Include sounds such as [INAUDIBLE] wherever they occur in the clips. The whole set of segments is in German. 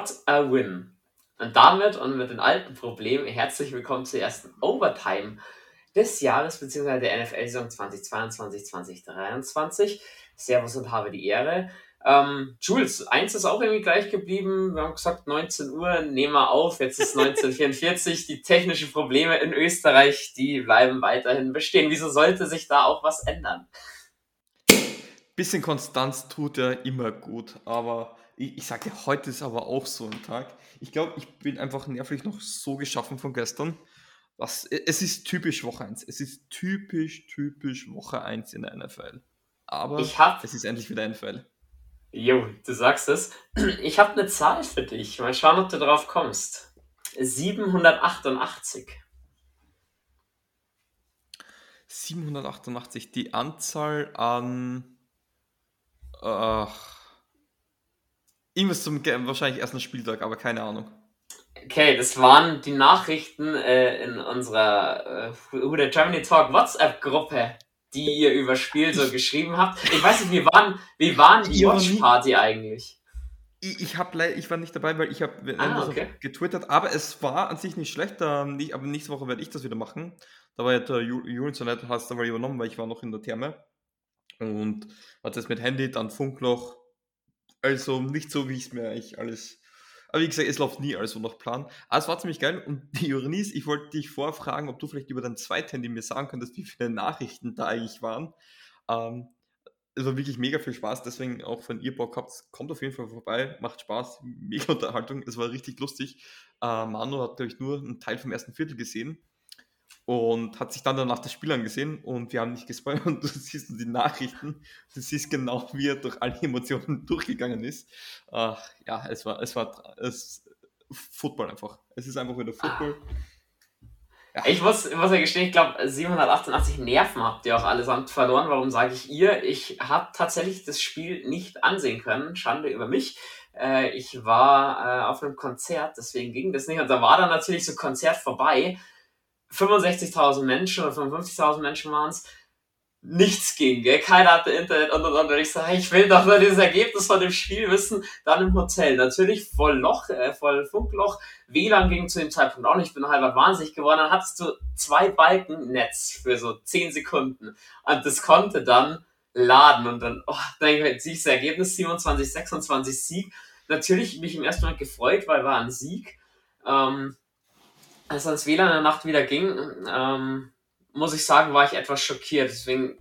What a win. Und damit und mit den alten Problemen herzlich willkommen zur ersten Overtime des Jahres bzw. der NFL-Saison 2022-2023. Servus und habe die Ehre. Ähm, Jules, eins ist auch irgendwie gleich geblieben. Wir haben gesagt, 19 Uhr, nehmen wir auf. Jetzt ist 1944. die technischen Probleme in Österreich, die bleiben weiterhin bestehen. Wieso sollte sich da auch was ändern? Bisschen Konstanz tut ja immer gut, aber ich, ich sage, heute ist aber auch so ein Tag. Ich glaube, ich bin einfach nervlich noch so geschaffen von gestern. Was, es ist typisch Woche 1. Es ist typisch, typisch Woche 1 in der NFL. Aber hab, es ist endlich wieder NFL. Jo, du sagst es. [CLEARS THROAT] Ich habe eine Zahl für dich. Mal schauen, ob du drauf kommst. 788. 788, die Anzahl an. Ach, irgendwas zum wahrscheinlich ersten Spieltag, aber keine Ahnung. Okay, das waren die Nachrichten äh, in unserer äh, Who the Germany Talk WhatsApp-Gruppe die ihr über Spiel so geschrieben habt. Ich weiß nicht, wie waren, wie waren die Watch-Party eigentlich? Ich, ich, hab, ich war nicht dabei, weil ich habe ah, okay. getwittert, aber es war an sich nicht schlecht. Nicht, aber nächste Woche werde ich das wieder machen. Da war ja der Julian so nett, hast du aber übernommen, weil ich war noch in der Therme. Und hat das mit Handy, dann Funkloch. Also nicht so, wie ich es mir eigentlich alles aber wie gesagt, es läuft nie also nach Plan. Aber es war ziemlich geil. Und [LAUGHS] die Ironie ist, ich wollte dich vorfragen, ob du vielleicht über dein Zweithandy mir sagen könntest, wie viele Nachrichten da eigentlich waren. Ähm, es war wirklich mega viel Spaß, deswegen auch wenn ihr Bock habt, kommt auf jeden Fall vorbei, macht Spaß, [LAUGHS] mega Unterhaltung, es war richtig lustig. Äh, Manu hat, glaube ich, nur einen Teil vom ersten Viertel gesehen und hat sich dann danach das Spiel angesehen und wir haben nicht gespoilert [LAUGHS] und du siehst die Nachrichten, du siehst genau, wie er durch alle Emotionen [LAUGHS] durchgegangen ist. Uh, ja, es war, es war es, Football einfach. Es ist einfach wieder Football. Ja. Ich muss, muss ja gestehen, ich glaube, 788 Nerven habt ihr auch allesamt verloren. Warum sage ich ihr? Ich habe tatsächlich das Spiel nicht ansehen können. Schande über mich. Äh, ich war äh, auf einem Konzert, deswegen ging das nicht. Und da war dann natürlich so Konzert vorbei. 65.000 Menschen oder 55.000 Menschen waren es, nichts ging, gell? keiner hatte Internet und und und. Und ich sage, ich will doch nur dieses Ergebnis von dem Spiel wissen, dann im Hotel. Natürlich voll Loch, äh, voll Funkloch. WLAN ging zu dem Zeitpunkt auch nicht, ich bin halber wahnsinnig geworden. Dann hattest du zwei Balken Netz für so 10 Sekunden. Und das konnte dann laden und dann, oh, dann siehst du Ergebnis 27, 26 Sieg. Natürlich mich im ersten Moment gefreut, weil war ein Sieg. Ähm, als das WLAN in der Nacht wieder ging, ähm, muss ich sagen, war ich etwas schockiert. Deswegen,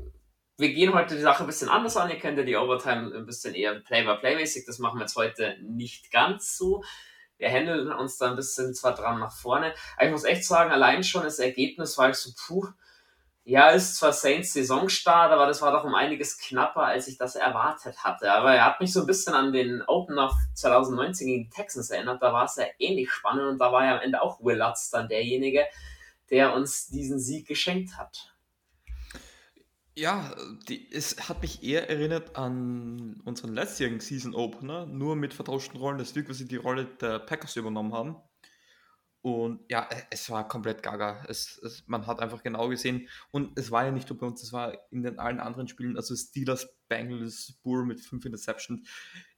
wir gehen heute die Sache ein bisschen anders an. Ihr kennt ja die Overtime ein bisschen eher Play-by-Play-mäßig. Das machen wir jetzt heute nicht ganz so. Wir handeln uns da ein bisschen zwar dran nach vorne. Aber ich muss echt sagen, allein schon das Ergebnis war ich so, puh, ja, ist zwar Saints Saisonstart, aber das war doch um einiges knapper, als ich das erwartet hatte. Aber er hat mich so ein bisschen an den Opener 2019 gegen die Texans erinnert. Da war es ja ähnlich spannend und da war ja am Ende auch Willards dann derjenige, der uns diesen Sieg geschenkt hat. Ja, die, es hat mich eher erinnert an unseren letztjährigen Season Opener, nur mit vertauschten Rollen, das wir sie die Rolle der Packers übernommen haben. Und ja, e, es war komplett gaga. Es, es, man hat einfach genau gesehen. Und es war ja nicht nur bei uns, es war in den allen anderen Spielen, also Steelers, Bengals, Burr mit fünf Interceptions.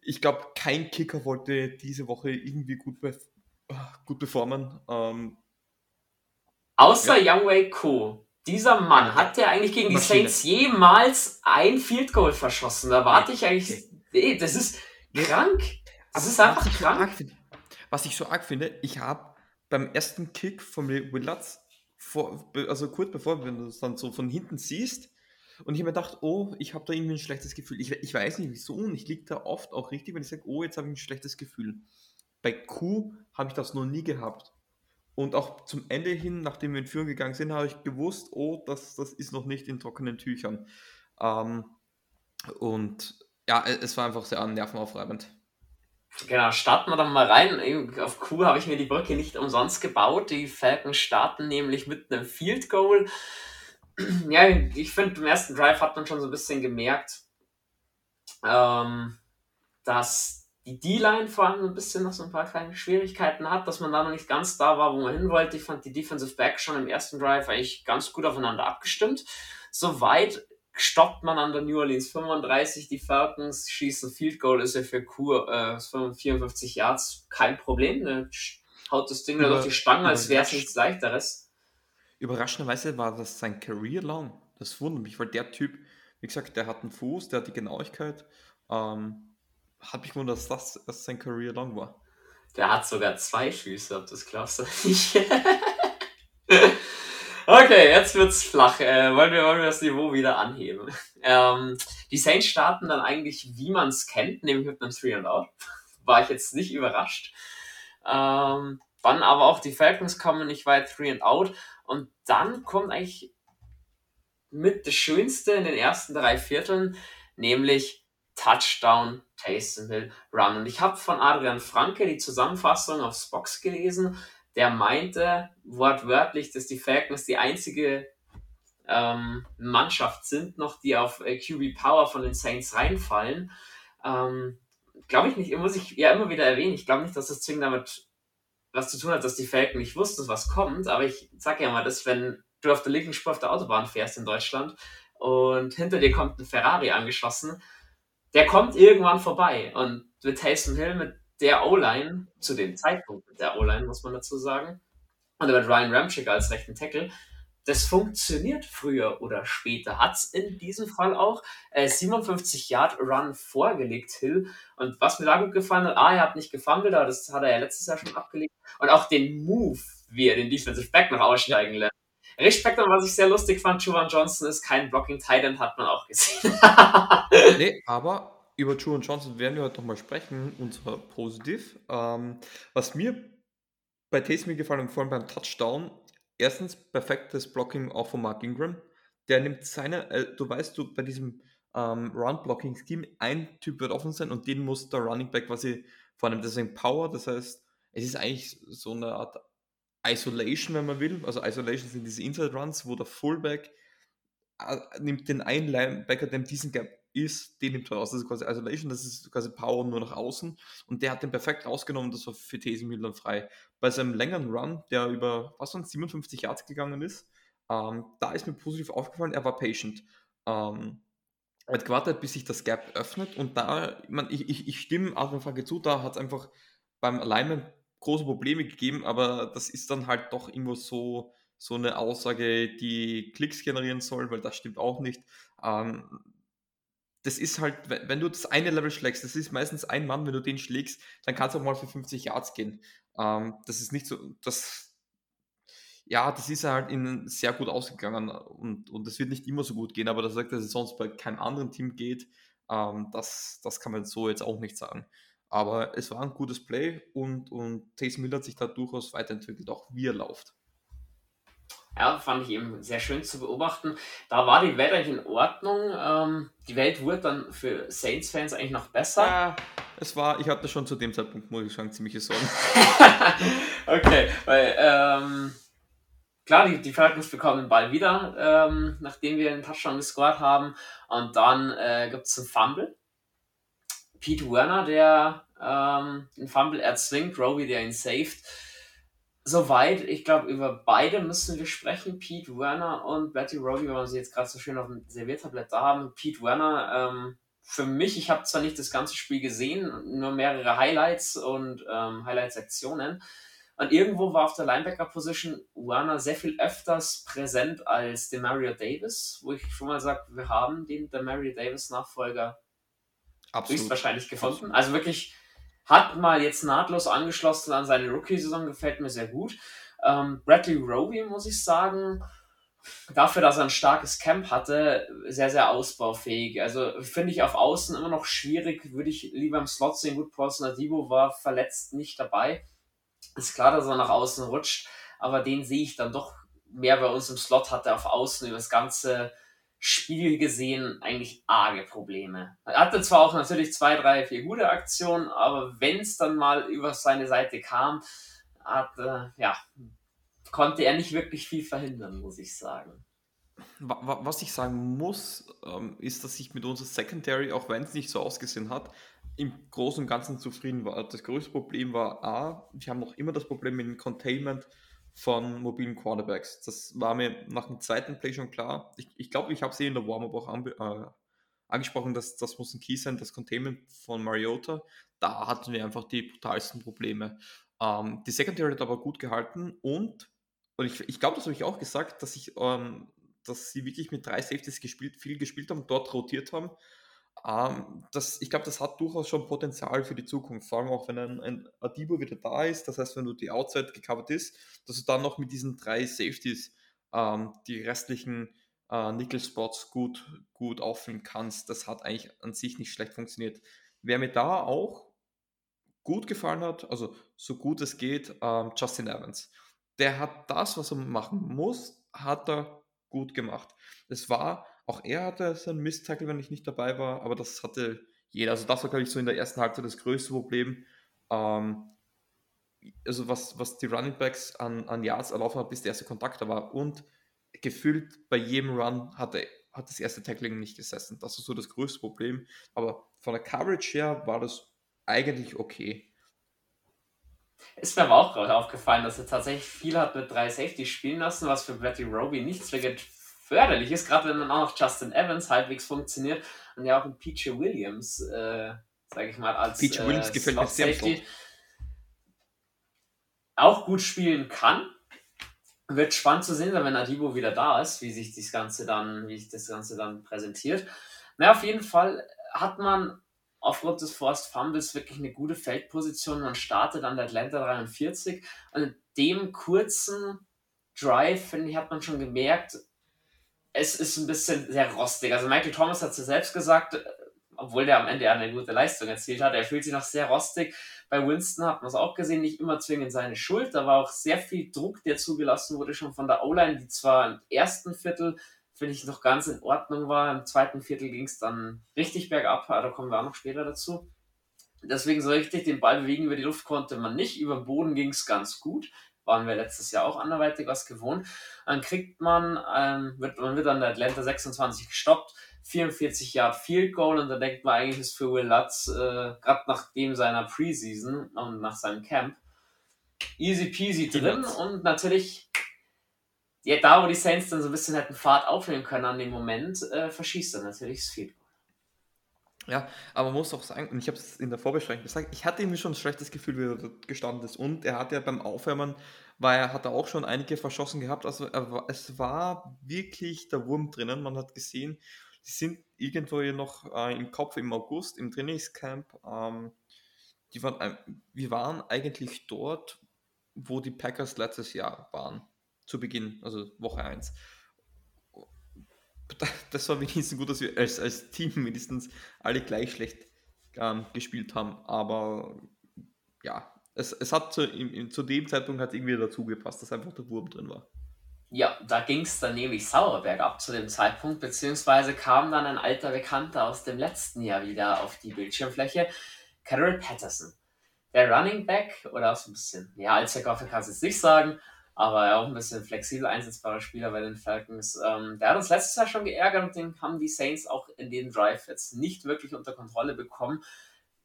Ich glaube, kein Kicker wollte diese Woche irgendwie gut, be gut performen. Ähm, Außer ja. Youngway Co. Dieser Mann, hat der eigentlich gegen Maschine. die Saints jemals ein Field Goal verschossen? Da warte ich eigentlich. Nee, das ist krank. Das ist einfach krank. was ich so arg finde, ich habe beim ersten Kick von Willards, vor, also kurz bevor wenn du es dann so von hinten siehst, und ich habe mir gedacht, oh, ich habe da irgendwie ein schlechtes Gefühl. Ich, ich weiß nicht wieso und ich liege da oft auch richtig, wenn ich sage, oh, jetzt habe ich ein schlechtes Gefühl. Bei Q habe ich das noch nie gehabt. Und auch zum Ende hin, nachdem wir in Führung gegangen sind, habe ich gewusst, oh, das, das ist noch nicht in trockenen Tüchern. Ähm, und ja, es war einfach sehr nervenaufreibend. Genau, starten wir doch mal rein. Auf Q habe ich mir die Brücke nicht umsonst gebaut. Die Falcons starten nämlich mit einem Field Goal. [CLEARS THROAT] Ja, ich finde, im ersten Drive hat man schon so ein bisschen gemerkt, ähm, dass die D-Line vor allem ein bisschen noch so ein paar kleine Schwierigkeiten hat, dass man da noch nicht ganz da war, wo man hin wollte. Ich fand die Defensive Back schon im ersten Drive eigentlich ganz gut aufeinander abgestimmt. Soweit stoppt man an der New Orleans 35, die Falcons schießen Field Goal, ist ja für Kur äh, 54 Yards kein Problem. Ne? Haut das Ding Über, durch die Stange, als wäre es nichts leichteres. Überraschenderweise war das sein Career long. Das wundert mich, weil der Typ, wie gesagt, der hat einen Fuß, der hat die Genauigkeit. Ähm, hat mich gewundert, dass das, sein Career long war. Der hat sogar zwei Füße, ob das glaubst du nicht. [LAUGHS] okay, jetzt wird's flach. Äh, wollen, wir, wollen wir das Niveau wieder anheben? Ähm, die Saints starten dann eigentlich, wie man es kennt, nämlich mit einem 3 and Out. [LAUGHS] War ich jetzt nicht überrascht. Ähm, dann aber auch die Falcons kommen nicht weit 3 and Out. Und dann kommt eigentlich mit das Schönste in den ersten drei Vierteln, nämlich Touchdown Taysom Hill Run. Und ich habe von Adrian Franke die Zusammenfassung auf Spox gelesen. Der meinte wortwörtlich, dass die Falcons die einzige ähm, Mannschaft sind noch, die auf äh, QB Power von den Saints reinfallen. Ähm, glaube ich nicht, muss ich ja immer wieder erwähnen. Ich glaube nicht, dass das zwingend damit was zu tun hat, dass die Falcons nicht wussten, was kommt. Aber ich sage ja mal, dass wenn du auf der linken Spur auf der Autobahn fährst in Deutschland und hinter dir kommt ein Ferrari angeschossen, der kommt irgendwann vorbei. Und mit Taysom Hill, mit der O-Line, zu dem Zeitpunkt mit der O-Line, muss man dazu sagen, und mit Ryan Ramchick als rechten Tackle, das funktioniert früher oder später. Hat es in diesem Fall auch äh, 57 Yard Run vorgelegt, Hill. Und was mir da gut gefallen hat, ah, er hat nicht gefummelt, aber das hat er ja letztes Jahr schon abgelegt. Und auch den Move, wie er den Defensive Back noch aussteigen lässt. Respekt und was ich sehr lustig fand, Juwan Johnson ist kein Blocking Titan, hat man auch gesehen. [LAUGHS] nee, aber über Juwan Johnson werden wir heute nochmal sprechen, und zwar positiv. Ähm, was mir bei Taysom gefallen und vor allem beim Touchdown, erstens perfektes Blocking auch von Mark Ingram. Der nimmt seine, äh, du weißt, du bei diesem ähm, Run-Blocking-Scheme, ein Typ wird offen sein und den muss der Running Back quasi vornehmen. Deswegen Power, das heißt, es ist eigentlich so eine Art Isolation, wenn man will. Also Isolation sind diese Inside Runs, wo der Fullback äh, nimmt den einen Linebacker, in diesem Gap ist, den nimmt er raus. Das ist quasi Isolation, das ist quasi Power nur nach außen. Und der hat den perfekt rausgenommen, das war für Taysom dann frei. Bei seinem längeren Run, der über, was waren 57 Yards gegangen ist, ähm, da ist mir positiv aufgefallen, er war patient. Ähm, er hat gewartet, bis sich das Gap öffnet und da, man, ich, ich, ich stimme Adrian Frage zu, da hat es einfach beim Alignment große Probleme gegeben, aber das ist dann halt doch irgendwo so, so eine Aussage, die Klicks generieren soll, weil das stimmt auch nicht. Ähm, das ist halt, wenn du das eine Level schlägst, das ist meistens ein Mann, wenn du den schlägst, dann kannst du auch mal für 50 Yards gehen. Ähm, das ist nicht so, das, ja, das ist halt ihnen sehr gut ausgegangen und, und das wird nicht immer so gut gehen, aber das sagt, dass es sonst bei keinem anderen Team geht, ähm, das, das kann man so jetzt auch nicht sagen. Aber es war ein gutes Play und, und Taysom Miller hat sich da durchaus weiterentwickelt, auch wie er läuft. Ja, fand ich eben sehr schön zu beobachten. Da war die Welt eigentlich in Ordnung. Ähm, die Welt wurde dann für Saints-Fans eigentlich noch besser. Ja, es war, ich hatte schon zu dem Zeitpunkt, muss ich sagen, ziemliche Sorgen. [LAUGHS] okay, weil, ähm, klar, die, die Falcons bekommen den Ball wieder, ähm, nachdem wir einen Touchdown gescored haben. Und dann äh, gibt es einen Fumble. Pete Werner, der ähm, den Fumble erzwingt, Roby, der ihn saved. Soweit, ich glaube, über beide müssen wir sprechen, Pete Werner und Betty Roby, wenn wir sie jetzt gerade so schön auf dem Serviertablett da haben. Pete Werner, ähm, für mich, ich habe zwar nicht das ganze Spiel gesehen, nur mehrere Highlights und ähm, Highlight-Sektionen. Und irgendwo war auf der Linebacker-Position Werner sehr viel öfters präsent als der Mario Davis, wo ich schon mal sage, wir haben den der Mario Davis-Nachfolger höchstwahrscheinlich gefunden. Absolut. Also wirklich hat mal jetzt nahtlos angeschlossen an seine Rookie-Saison, gefällt mir sehr gut. Ähm, Bradley Roby, muss ich sagen, dafür, dass er ein starkes Camp hatte, sehr, sehr ausbaufähig. Also finde ich auf Außen immer noch schwierig, würde ich lieber im Slot sehen. Gut, Paulson Adibo war verletzt nicht dabei. Ist klar, dass er nach außen rutscht, aber den sehe ich dann doch mehr bei uns im Slot, hat er auf Außen über das ganze Spiel gesehen eigentlich arge Probleme. Er hatte zwar auch natürlich zwei, drei, vier gute Aktionen, aber wenn es dann mal über seine Seite kam, hat, äh, ja, konnte er nicht wirklich viel verhindern, muss ich sagen. Was ich sagen muss, ähm, ist, dass ich mit unserer Secondary, auch wenn es nicht so ausgesehen hat, im Großen und Ganzen zufrieden war. Das größte Problem war A, wir haben noch immer das Problem mit dem Containment von mobilen Quarterbacks. Das war mir nach dem zweiten Play schon klar. Ich glaube, ich, glaub, ich habe sie in der Warm-Up auch an, äh, angesprochen, dass das muss ein Key sein, das Containment von Mariota. Da hatten wir einfach die brutalsten Probleme. Ähm, die Secondary hat aber gut gehalten und, und ich, ich glaube, das habe ich auch gesagt, dass ich, ähm, dass sie wirklich mit drei Safeties gespielt, viel gespielt haben, dort rotiert haben. Ähm, das, ich glaube, das hat durchaus schon Potenzial für die Zukunft, vor allem auch wenn ein, ein Adibo wieder da ist. Das heißt, wenn du die Outside gecovert ist, dass du dann noch mit diesen drei Safeties ähm, die restlichen äh, Nickel-Spots gut, gut auffüllen kannst. Das hat eigentlich an sich nicht schlecht funktioniert. Wer mir da auch gut gefallen hat, also so gut es geht, ähm, Justin Evans. Der hat das, was er machen muss, hat er gut gemacht. Es war, auch er hatte seinen Mist-Tackle, wenn ich nicht dabei war, aber das hatte jeder. Also das war, glaube ich, so in der ersten Halbzeit das größte Problem. Ähm, also was, was die Running Backs an, an Yards erlaufen hat, bis der erste Kontakt da war. Und gefühlt bei jedem Run hatte, hat das erste Tackling nicht gesessen. Das ist so das größte Problem. Aber von der Coverage her war das eigentlich okay. Ist mir aber auch gerade aufgefallen, dass er tatsächlich viel hat mit drei Safety spielen lassen, was für Betty Roby nicht zwingend förderlich ist, gerade wenn dann auch noch Justin Evans halbwegs funktioniert und ja auch ein PJ Williams, äh, sage ich mal, als PJ Williams äh, gefällt mir sehr Safety auch gut spielen kann. Wird spannend zu sehen wenn Adibo wieder da ist, wie sich das Ganze dann, wie sich das Ganze dann präsentiert. Na, auf jeden Fall hat man aufgrund des Forced Fumbles wirklich eine gute Feldposition. Man startet an der Atlanta 43 und in dem kurzen Drive, finde ich, hat man schon gemerkt, es ist ein bisschen sehr rostig. Also Michael Thomas hat es ja selbst gesagt, obwohl der am Ende eine gute Leistung erzielt hat, er fühlt sich noch sehr rostig. Bei Winston hat man es auch gesehen, nicht immer zwingend seine Schuld. Da war auch sehr viel Druck, der zugelassen wurde, schon von der O-Line, die zwar im ersten Viertel finde ich, noch ganz in Ordnung war. Im zweiten Viertel ging es dann richtig bergab, da kommen wir auch noch später dazu. Deswegen so richtig den Ball bewegen über die Luft konnte man nicht. Über den Boden ging es ganz gut. Waren wir letztes Jahr auch anderweitig was gewohnt. Dann kriegt man, ähm, wird, man wird an der Atlanta 26 gestoppt, 44 Yard Field Goal und da denkt man eigentlich ist für Will Lutz, äh, gerade nach dem seiner Preseason und nach seinem Camp, easy peasy drin und natürlich ja, da wo die Saints dann so ein bisschen hätten Fahrt aufnehmen können an dem Moment, äh, verschießt er natürlich das Field Ja, aber man muss auch sagen, und ich habe es in der Vorbesprechung gesagt, ich hatte irgendwie schon ein schlechtes Gefühl, wie er dort gestanden ist. Und er hat ja beim Aufwärmen, weil er hat auch schon einige verschossen gehabt. Also er, es war wirklich der Wurm drinnen. Man hat gesehen, sie sind irgendwo hier noch äh, im Kopf im August im Trainingscamp. Ähm, die waren, wir waren eigentlich dort, wo die Packers letztes Jahr waren zu Beginn, also Woche 1. [LAUGHS] Das war wenigstens gut, dass wir als, als Team mindestens alle gleich schlecht ähm, gespielt haben. Aber ja, es, es hat zu, im, zu dem Zeitpunkt hat irgendwie dazu gepasst, dass einfach der Wurm drin war. Ja, da ging es dann nämlich Sauerberg ab zu dem Zeitpunkt, beziehungsweise kam dann ein alter Bekannter aus dem letzten Jahr wieder auf die Bildschirmfläche, Carol Patterson. Der Running Back, oder so ein bisschen, ja, als der Goffer kann es jetzt nicht sagen, aber auch ein bisschen flexibel einsetzbarer Spieler bei den Falcons. Ähm, der hat uns letztes Jahr schon geärgert und den haben die Saints auch in dem Drive jetzt nicht wirklich unter Kontrolle bekommen.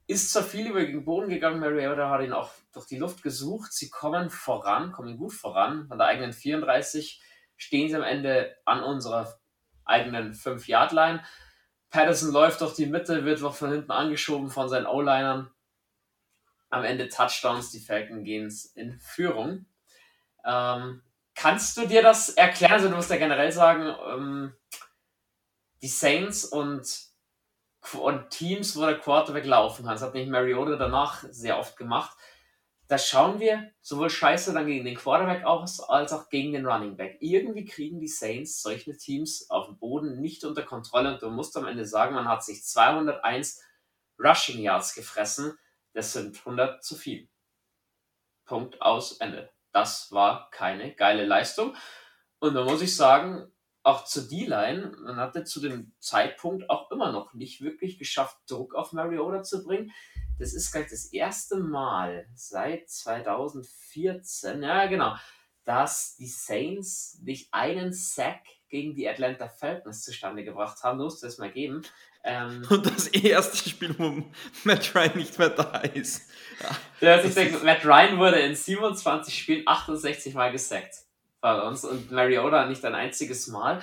Ist zwar viel über den Boden gegangen, Mariota hat ihn auch durch die Luft gesucht. Sie kommen voran, kommen gut voran. Von der eigenen 34 stehen sie am Ende an unserer eigenen 5-Yard-Line. Patterson läuft durch die Mitte, wird noch von hinten angeschoben von seinen O-Linern. Am Ende Touchdowns, die Falcons gehen in Führung. Ähm, kannst du dir das erklären? Also, du musst ja generell sagen, ähm, die Saints und, und Teams, wo der Quarterback laufen kann. Das hat nicht Mariota danach sehr oft gemacht. Da schauen wir sowohl scheiße dann gegen den Quarterback aus, als auch gegen den Running Back. Irgendwie kriegen die Saints solche Teams auf dem Boden nicht unter Kontrolle und du musst am Ende sagen, man hat sich 201 Rushing Yards gefressen. Das sind 100 zu viel. Punkt aus Ende. Das war keine geile Leistung. Und da muss ich sagen, auch zur D-Line, man hatte zu dem Zeitpunkt auch immer noch nicht wirklich geschafft, Druck auf Mariota zu bringen. Das ist gleich das erste Mal seit 2014, ja genau, dass die Saints nicht einen Sack gegen die Atlanta Falcons zustande gebracht haben. Muss das mal geben. Ähm, [LAUGHS] Und das erste Spiel, wo Matt Ryan nicht mehr da ist. [LAUGHS] Ja, ich denke, Matt Ryan wurde in 27 Spielen 68 Mal gesackt bei uns und Mariota nicht ein einziges Mal.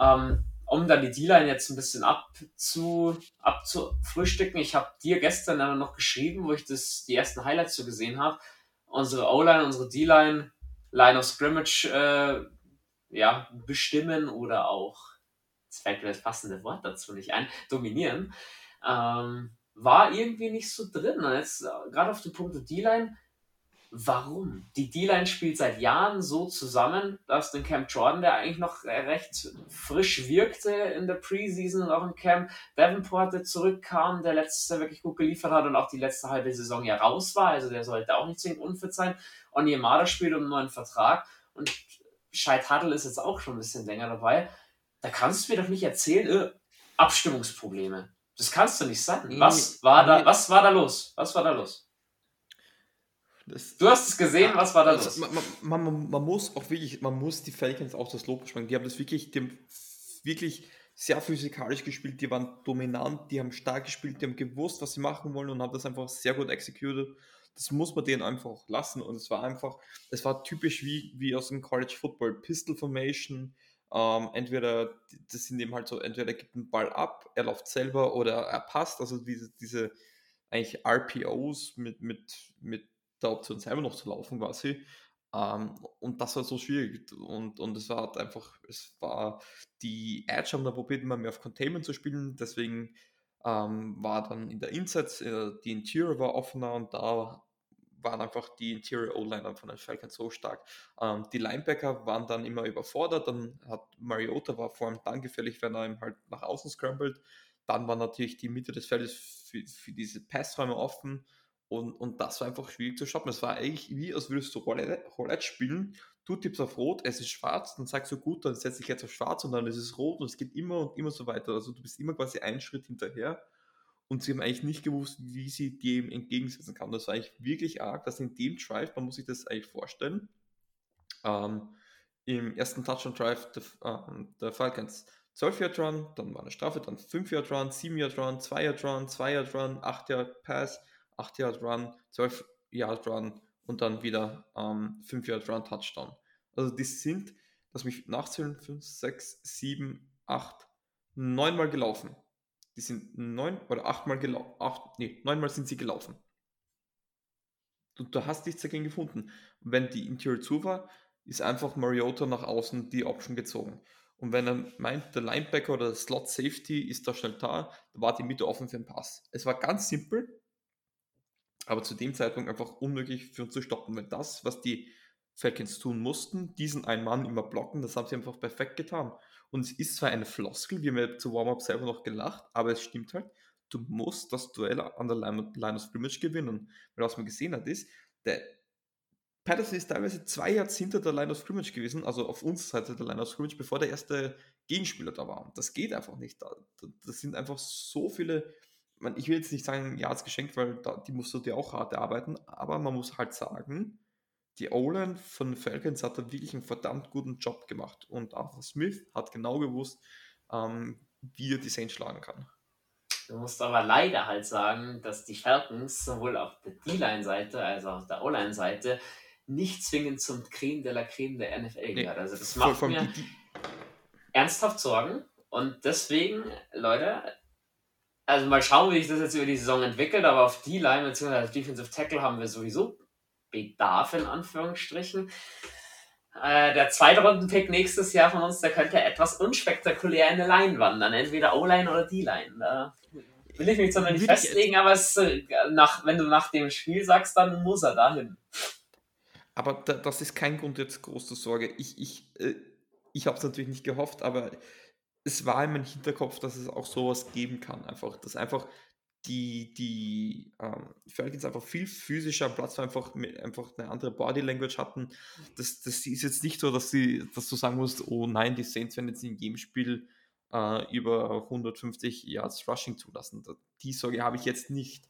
Ähm, um dann die D-Line jetzt ein bisschen abzu, abzufrühstücken, ich habe dir gestern dann noch geschrieben, wo ich das, die ersten Highlights so gesehen habe. Unsere O-Line, unsere D-Line, Line of Scrimmage äh, ja, bestimmen oder auch, jetzt fällt mir das passende Wort dazu nicht ein, dominieren, ähm, war irgendwie nicht so drin. Jetzt äh, gerade auf dem Punkt D-Line, warum? Die D-Line spielt seit Jahren so zusammen, dass den Camp Jordan, der eigentlich noch recht frisch wirkte in der Preseason und auch im Camp, Davenport, der zurückkam, der letztes Jahr wirklich gut geliefert hat und auch die letzte halbe Saison ja raus war, also der sollte auch nicht zwingend unfit sein. Onyemada spielt um einen neuen Vertrag und Scheid Huddle ist jetzt auch schon ein bisschen länger dabei. Da kannst du mir doch nicht erzählen, äh, Abstimmungsprobleme. Das kannst du nicht sagen. Was war da, was war da los? Was war da los? Das, du hast es gesehen, was war da los? Man, man, man, man, muss auch wirklich, man muss die Falcons auch das Lob beschwingen. Die haben das wirklich, die haben wirklich sehr physikalisch gespielt, die waren dominant, die haben stark gespielt, die haben gewusst, was sie machen wollen und haben das einfach sehr gut executed. Das muss man denen einfach lassen und es war einfach, es war typisch wie, wie aus dem College Football, Pistol Formation, ähm, entweder, das sind eben halt so, entweder er gibt den Ball ab, er läuft selber oder er passt, also diese, diese eigentlich RPOs mit, mit, mit der Option selber noch zu laufen quasi. Ähm, und das war so schwierig. Und, und es war halt einfach, es war, die Edge haben da probiert, immer mehr auf Containment zu spielen, deswegen ähm, war dann in der Inside, äh, die Interior war offener und da waren einfach die Interior O-Liner von den Falcons so stark. Ähm, die Linebacker waren dann immer überfordert, dann hat Mariota war vor allem dann gefährlich, wenn er ihm halt nach außen scrambled. Dann war natürlich die Mitte des Feldes für, für diese Passräume offen und, und das war einfach schwierig zu stoppen. Es war eigentlich wie, als würdest du Roulette, Roulette spielen. Du tippst auf Rot, es ist schwarz, dann sagst du gut, dann setze ich jetzt auf Schwarz und dann ist es Rot und es geht immer und immer so weiter. Also du bist immer quasi einen Schritt hinterher und sie haben eigentlich nicht gewusst, wie sie dem entgegensetzen kann. Das war eigentlich wirklich arg, dass in dem Drive, man muss sich das eigentlich vorstellen, ähm, im ersten Touchdown-Drive der, äh, der Falcons 12 Yard Run, dann war eine Strafe, dann 5 Yard Run, 7 Yard Run, 2 Yard Run, 2 Yard Run, 8 Yard Pass, 8 Yard Run, 12 Yard Run und dann wieder ähm, 5 Yard Run Touchdown. Also die sind, lass mich nachzählen, 5, 6, 7, 8, 9 Mal gelaufen. Die sind 9 oder 8 Mal gelaufen. Nee, 9 Mal sind sie gelaufen. Du, du hast nichts dagegen gefunden. wenn die Interior zu war, ist einfach Mariota nach außen die Option gezogen. Und wenn er meint, der Linebacker oder der Slot Safety ist da schnell da, dann war die Mitte offen für den Pass. Es war ganz simpel, aber zu dem Zeitpunkt einfach unmöglich für uns zu stoppen, weil das, was die Falcons tun mussten, diesen einen Mann immer blocken, das haben sie einfach perfekt getan. Und es ist zwar eine Floskel, wir haben ja zu Warm-Up selber noch gelacht, aber es stimmt halt, du musst das Duell an der Line, of Scrimmage gewinnen. Weil was man gesehen hat, ist, der Patterson ist teilweise zwei Yards hinter der Line of Scrimmage gewesen, also auf unserer Seite der Line of Scrimmage, bevor der erste Gegenspieler da war. Das geht einfach nicht. Das sind einfach so viele ich will jetzt nicht sagen, ja, es geschenkt, weil die musst du dir auch hart erarbeiten, aber man muss halt sagen, die O-Line von Falcons hat da wirklich einen verdammt guten Job gemacht und Arthur Smith hat genau gewusst, ähm, wie er die Saints schlagen kann. Du musst aber leider halt sagen, dass die Falcons sowohl auf der D-Line-Seite als auch auf der O-Line-Seite nicht zwingend zum Creme de la Creme der NFL nee, gehört. Also das macht mir ernsthaft Sorgen und deswegen, Leute, also mal schauen, wie sich das jetzt über die Saison entwickelt, aber auf die Line bzw. auf Defensive Tackle haben wir sowieso Bedarf in Anführungsstrichen. Äh, der zweite Runden-Pick nächstes Jahr von uns, der könnte etwas unspektakulär in der Line wandern, entweder O-Line oder D-Line. Da will ich mich zwar nicht festlegen, aber es, äh, nach, wenn du nach dem Spiel sagst, dann muss er dahin. Aber da, das ist kein Grund jetzt große Sorge. Ich, ich, äh, ich habe es natürlich nicht gehofft, aber es war in meinem Hinterkopf, dass es auch sowas geben kann. Einfach, dass einfach die, die ähm, Falcons einfach viel physischer am Platz war, einfach, einfach eine andere Body Language hatten. Das, das ist jetzt nicht so, dass, sie, dass du sagen musst, oh nein, die Saints werden jetzt in jedem Spiel äh, über 150 Yards Rushing zulassen. Die Sorge habe ich jetzt nicht.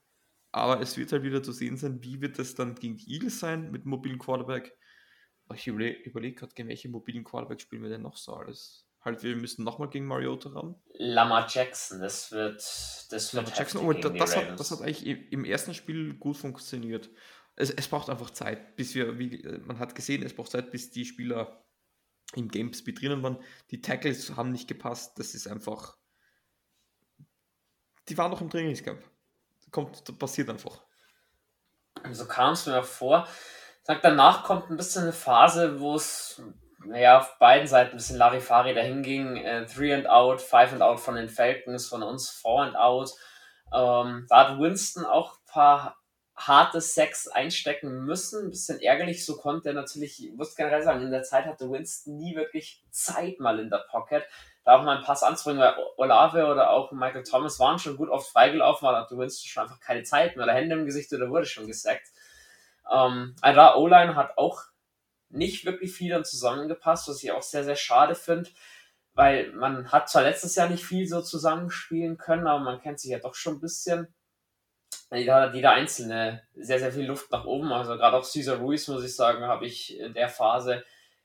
Aber es wird halt wieder zu sehen sein, wie wird es dann gegen die Eagles sein mit mobilen Quarterback. Ich überlege überleg gerade, gegen welche mobilen Quarterback spielen wir denn noch so alles halt, wir müssen nochmal gegen Mariota ran. Lamar Jackson, das wird, das wird Lamar Jackson, oh, das, hat, das hat eigentlich im ersten Spiel gut funktioniert. Es, es braucht einfach Zeit, bis wir, wie, man hat gesehen, es braucht Zeit, bis die Spieler im Gamespeed drinnen waren. Die Tackles haben nicht gepasst, das ist einfach, die waren noch im Trainingscamp. Kommt, passiert einfach. So kam es mir vor. Sag, danach kommt ein bisschen eine Phase, wo es naja, auf beiden Seiten ein bisschen Larifari dahin ging. Äh, three and out, five and out von den Falcons, von uns four and out. Ähm, da hat Winston auch ein paar harte Sex einstecken müssen. Ein bisschen ärgerlich, so konnte er natürlich, ich muss generell sagen, in der Zeit hatte Winston nie wirklich Zeit mal in der Pocket. Da auch mal einen Pass anzubringen, weil Olave oder auch Michael Thomas waren schon gut oft freigelaufen, aber hatte Winston schon einfach keine Zeit mehr oder Hände im Gesicht oder wurde schon gesackt. Ähm, also O-Line hat auch nicht wirklich viel dann zusammengepasst, was ich auch sehr, sehr schade finde, weil man hat zwar letztes Jahr nicht viel so zusammenspielen können, aber man kennt sich ja doch schon ein bisschen. Jeder jeder Einzelne sehr, sehr viel Luft nach oben. Also gerade auch Cesar Ruiz, muss ich sagen, habe ich in der Phase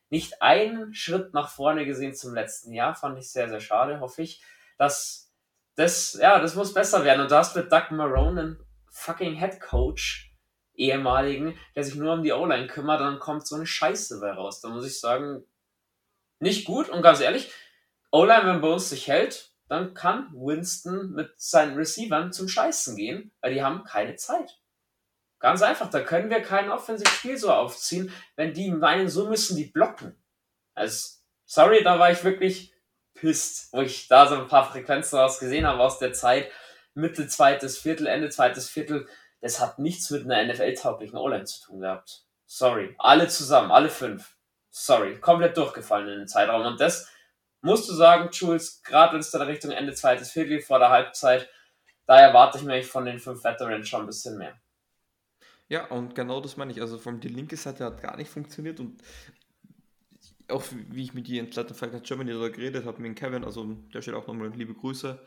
nicht einen Schritt nach vorne gesehen zum letzten Jahr. Fand ich sehr, sehr schade. Hoffe ich, dass das, ja, das muss besser werden. Und da hast mit Doug Marone einen fucking Head Coach, ehemaligen, der sich nur um die O-Line kümmert, dann kommt so eine Scheiße bei raus. Da muss ich sagen, nicht gut und ganz ehrlich, O-Line, wenn uns sich hält, dann kann Winston mit seinen Receivern zum Scheißen gehen, weil die haben keine Zeit. Ganz einfach, da können wir kein Offensivspiel so aufziehen, wenn die meinen, so müssen die blocken. Also, sorry, da war ich wirklich pisst, wo ich da so ein paar Frequenzen raus gesehen habe aus der Zeit. Mitte zweites Viertel, Ende zweites Viertel das hat nichts mit einer NFL-tauglichen O-Line zu tun gehabt. Sorry. Alle zusammen, alle fünf. Sorry. Komplett durchgefallen in den Zeitraum. Und das musst du sagen, Jules, gerade wenn es dann Richtung Ende zweites Viertel vor der Halbzeit, da erwarte ich mir von den fünf Veterans schon ein bisschen mehr. Ja, und genau das meine ich. Also von die linke Seite hat gar nicht funktioniert und auch wie ich mit in Atlanta Falcons Germany da geredet habe, mit Kevin, also der steht auch nochmal liebe Grüße.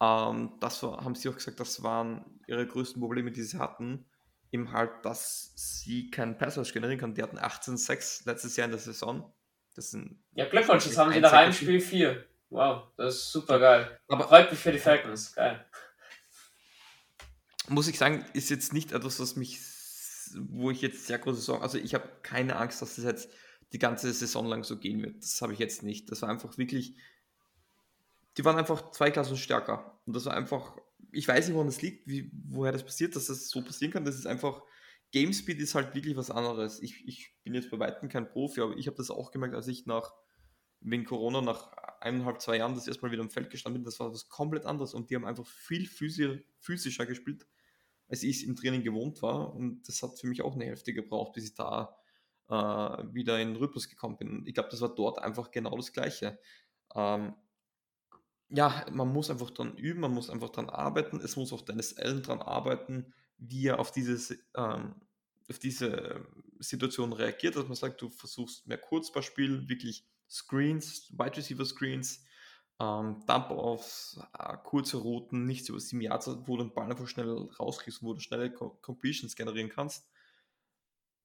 Ähm, das war, haben sie auch gesagt, das waren ihre größten Probleme, die sie hatten. Eben halt, dass sie keinen Passwatch generieren kann. Die hatten 18-6 letztes Jahr in der Saison. Das sind ja, Glückwunsch, das haben sie nach einem Spiel 4. Wow, das ist super geil. Aber freut mich für die Falcons. Geil. Muss ich sagen, ist jetzt nicht etwas, was mich, wo ich jetzt sehr große Sorgen, also ich habe keine Angst, dass das jetzt die ganze Saison lang so gehen wird. Das habe ich jetzt nicht. Das war einfach wirklich die waren einfach zwei Klassen stärker. Und das war einfach, ich weiß nicht, woran das liegt, wie, woher das passiert, dass das so passieren kann. Das ist einfach, Gamespeed ist halt wirklich was anderes. Ich, ich bin jetzt bei Weitem kein Profi, aber ich habe das auch gemerkt, als ich nach, wegen Corona, nach eineinhalb, zwei Jahren das erstmal wieder im Feld gestanden bin. Das war was komplett anderes und die haben einfach viel physi physischer gespielt, als ich es im Training gewohnt war. Und das hat für mich auch eine Hälfte gebraucht, bis ich da äh, wieder in den Rhythmus gekommen bin. Ich glaube, das war dort einfach genau das Gleiche. Ähm, ja, man muss einfach dran üben, man muss einfach dran arbeiten. Es muss auch Dennis Allen dran arbeiten, wie er auf, dieses, ähm, auf diese Situation reagiert, dass man sagt, du versuchst mehr Kurzballspiel, wirklich Screens, Wide Receiver Screens, ähm, Dump auf äh, kurze Routen, nichts über 7 Yards, wo du den Ball einfach schnell rauskriegst, wo du schnelle Completions generieren kannst.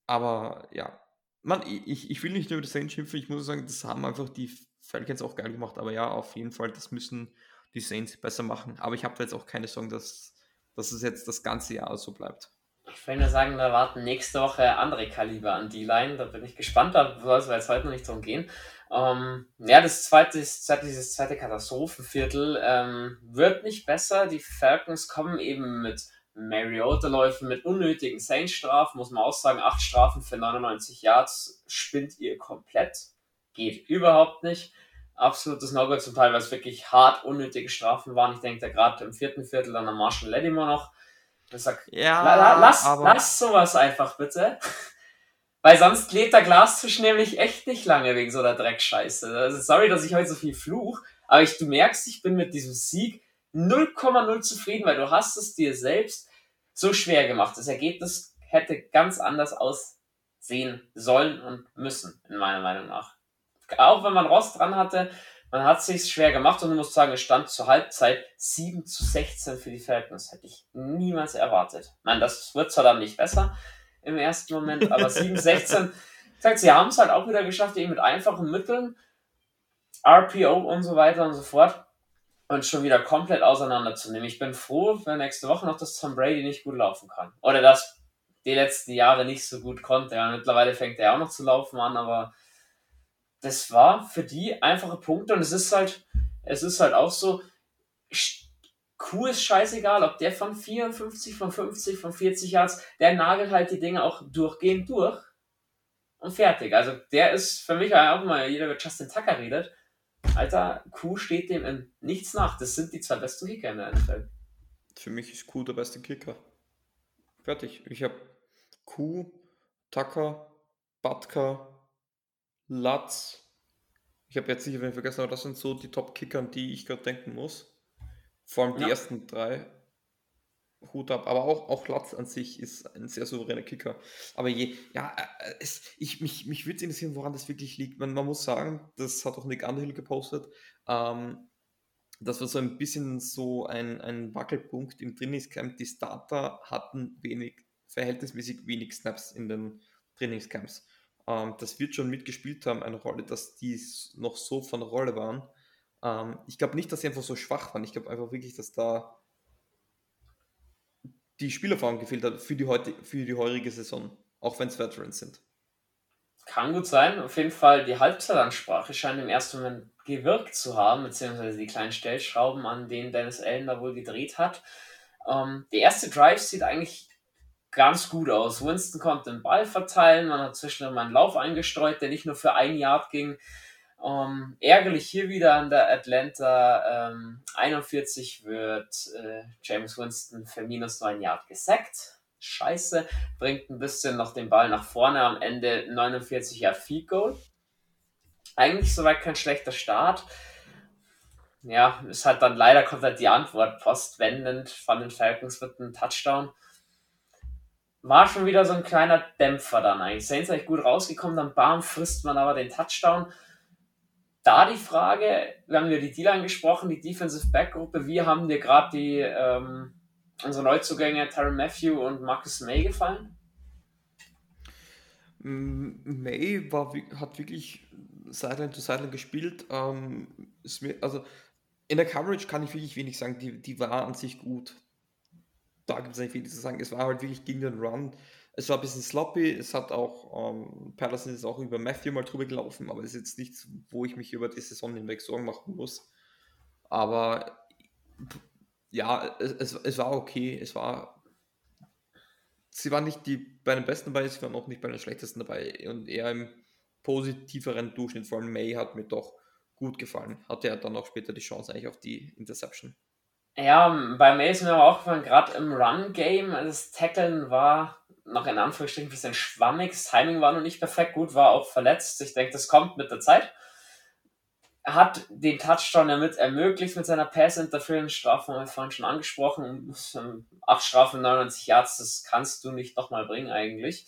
Aber ja, man, ich, ich will nicht nur über das Saints schimpfen, ich muss sagen, das haben einfach die Falcons auch geil gemacht, aber ja, auf jeden Fall, das müssen die Saints besser machen. Aber ich habe jetzt auch keine Sorgen, dass, dass es jetzt das ganze Jahr so bleibt. Ich will nur sagen, da warten nächste Woche andere Kaliber an die Line. Da bin ich gespannt, da soll es jetzt heute noch nicht drum gehen. Ähm, ja, das zweite, dieses zweite Katastrophenviertel ähm, wird nicht besser. Die Falcons kommen eben mit Mariota-Läufen, mit unnötigen Saints-Strafen, muss man auch sagen. Acht Strafen für 99 Yards spinnt ihr komplett geht überhaupt nicht. Absolutes No-Go zum Teil, weil es wirklich hart unnötige Strafen waren. Ich denke da gerade im vierten Viertel dann am Marshall Lattimore noch. Ich sag, ja, la, lass, lass sowas einfach bitte. [LAUGHS] Weil sonst klebt der Glastisch nämlich echt nicht lange wegen so einer Dreckscheiße. Also sorry, dass ich heute so viel fluch, aber ich, du merkst, ich bin mit diesem Sieg 0,0 zufrieden, weil du hast es dir selbst so schwer gemacht. Das Ergebnis hätte ganz anders aussehen sollen und müssen, in meiner Meinung nach auch wenn man Rost dran hatte, man hat sich schwer gemacht und ich muss sagen, es stand zur Halbzeit 7 zu 16 für die Falcons. Hätte ich niemals erwartet. Nein, das wird zwar dann nicht besser im ersten Moment, aber 7 16. Sagt, sie haben es halt auch wieder geschafft, eben mit einfachen Mitteln RPO und so weiter und so fort und schon wieder komplett auseinanderzunehmen. Ich bin froh, wenn nächste Woche noch das Tom Brady nicht gut laufen kann. Oder das die letzten Jahre nicht so gut konnte. Ja, mittlerweile fängt er auch noch zu laufen an, aber das war für die einfache Punkte und es ist halt, es ist halt auch so, Q ist scheißegal, ob der von 54, von 50, von 40 Yards, der nagelt halt die Dinge auch durchgehend durch und fertig. Also der ist für mich auch mal, jeder über Justin Tucker redet, Alter, Q steht dem in nichts nach. Das sind die zwei besten Kicker in der NFL. Für mich ist Q der beste Kicker. Fertig. Ich habe Q, Tucker, Batka, Latz. Ich habe jetzt sicher wen vergessen, aber das sind so die Top-Kicker, an die ich gerade denken muss. Vor allem die ja. ersten drei. Hut ab. Aber auch, auch Latz an sich ist ein sehr souveräner Kicker. Aber je, ja, äh, es, ich, mich, mich würde es interessieren, woran das wirklich liegt. Man, man muss sagen, das hat auch Nick Underhill gepostet, ähm, das war so ein bisschen so ein, ein Wackelpunkt im Trainingscamp. Die Starter hatten wenig, verhältnismäßig wenig Snaps in den Trainingscamps. Ähm, das wird schon mitgespielt haben, eine Rolle, dass die noch so von Rolle waren. Ähm, ich glaube nicht, dass sie einfach so schwach waren. Ich glaube einfach wirklich, dass da die Spielerfahrung gefehlt hat für die, heute, für die heurige Saison, auch wenn es Veterans sind. Kann gut sein. Auf jeden Fall, die Halbzeitansprache scheint im ersten Moment gewirkt zu haben, beziehungsweise die kleinen Stellschrauben, an denen Dennis Allen da wohl gedreht hat. Ähm, der erste Drive sieht eigentlich ganz gut aus. Winston konnte den Ball verteilen, man hat zwischendurch mal einen Lauf eingestreut, der nicht nur für ein Yard ging. Ähm, ärgerlich hier wieder an der Atlanta ähm, 41 wird äh, James Winston für minus 9 Yard gesackt. Scheiße, bringt ein bisschen noch den Ball nach vorne. Am Ende 49 Yard Field Goal. Eigentlich soweit kein schlechter Start. Ja, ist halt dann leider kommt halt die Antwort postwendend von den Falcons wird ein Touchdown war schon wieder so ein kleiner Dämpfer dann eigentlich. Saints eigentlich gut rausgekommen, dann bam, frisst man aber den Touchdown. Da die Frage, wir haben über die D-Line die Defensive Back-Gruppe, wie haben dir gerade die ähm, unsere Neuzugänge Tyron Matthew und Marcus May gefallen? Mm, May war, hat wirklich Sideline to Sideline gespielt. Ähm, also in der Coverage kann ich wirklich wenig sagen, die, die war an sich gut da gibt es nicht viel zu sagen. Es war halt wirklich gegen den Run. Es war ein bisschen sloppy. Es hat auch, ähm, Patterson ist auch über Matthew mal drüber gelaufen, aber es ist jetzt nichts, wo ich mich über die Saison hinweg Sorgen machen muss. Aber ja, es, es, es war okay. Es war. Sie waren nicht die bei den Besten dabei, sie waren auch nicht bei den Schlechtesten dabei. Und eher im positiveren Durchschnitt. Vor allem May hat mir doch gut gefallen. Hatte er dann auch später die Chance eigentlich auf die Interception. Ja, bei May ist mir auch gefallen, gerade im Run-Game, das Tacklen war noch in Anführungsstrichen ein bisschen schwammig, das Timing war noch nicht perfekt, gut, war auch verletzt. Ich denke, das kommt mit der Zeit. Hat den Touchdown damit ermöglicht mit seiner Pass-Interference-Strafe, haben wir vorhin schon angesprochen. Acht Strafen, 99 Yards, das kannst du nicht nochmal bringen eigentlich.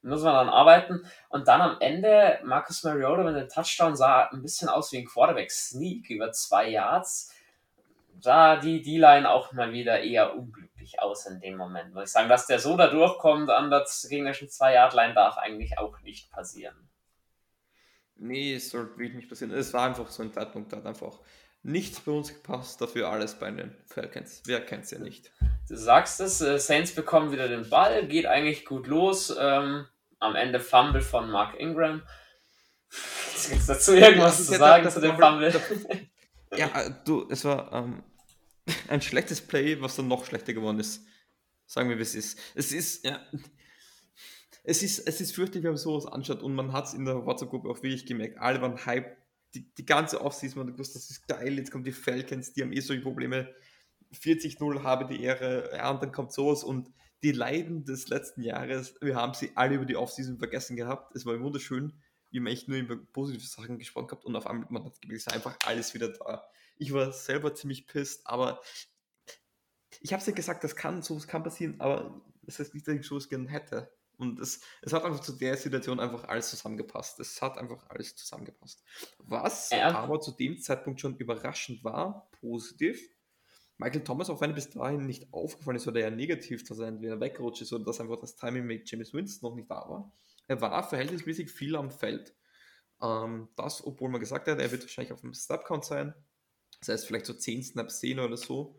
Muss man dann arbeiten. Und dann am Ende, Marcus Mariota mit dem Touchdown sah ein bisschen aus wie ein Quarterback-Sneak über zwei Yards sah die D-Line auch mal wieder eher unglücklich aus in dem Moment. Muss ich sagen, dass der so da durchkommt an der gegnerischen 2-Yard-Line darf eigentlich auch nicht passieren. Nee, es sollte wirklich nicht passieren. Es war einfach so ein Zeitpunkt, da hat einfach nichts bei uns gepasst, dafür alles bei den Falcons. Wer kennt es ja nicht. Du sagst es, äh, Saints bekommen wieder den Ball, geht eigentlich gut los. Ähm, am Ende Fumble von Mark Ingram. Gibt es dazu irgendwas zu sagen zu dem Fumble? Ja, äh, du, es war ähm, [LAUGHS] ein schlechtes Play, was dann noch schlechter geworden ist. Sagen wir, wie es ist. Es ist, ja, [LAUGHS] es ist, es ist fürchterlich, wenn man sowas anschaut und man hat es in der WhatsApp-Gruppe auch wirklich gemerkt. Alle waren hype. Die, die ganze Offseason, man gewusst, das ist geil. Jetzt kommen die Falcons, die haben eh solche Probleme. 40-0 habe die Ehre. Ja, und dann kommt sowas und die Leiden des letzten Jahres, wir haben sie alle über die Offseason vergessen gehabt. Es war wunderschön wir haben echt nur über positive Sachen gesprochen gehabt und auf einmal, man hat gemerkt, es ist einfach alles wieder da. Ich war selber ziemlich pisst, aber ich habe es ja gesagt, das kann, sowas kann passieren, aber das heißt nicht, dass ich sowas gerne hätte. Und es, es hat einfach zu der Situation einfach alles zusammengepasst. Es hat einfach alles zusammengepasst. Was ja. aber zu dem Zeitpunkt schon überraschend war, positiv, Michael Thomas, auch wenn er bis dahin nicht aufgefallen ist oder er negativ wenn er weggerutscht ist oder dass einfach das Timing mit James Winston noch nicht da war, er war verhältnismäßig viel am Feld. Ähm, das, obwohl man gesagt hat, er wird wahrscheinlich auf dem Snap-Count sein. Das heißt, vielleicht so 10 Snaps sehen oder so.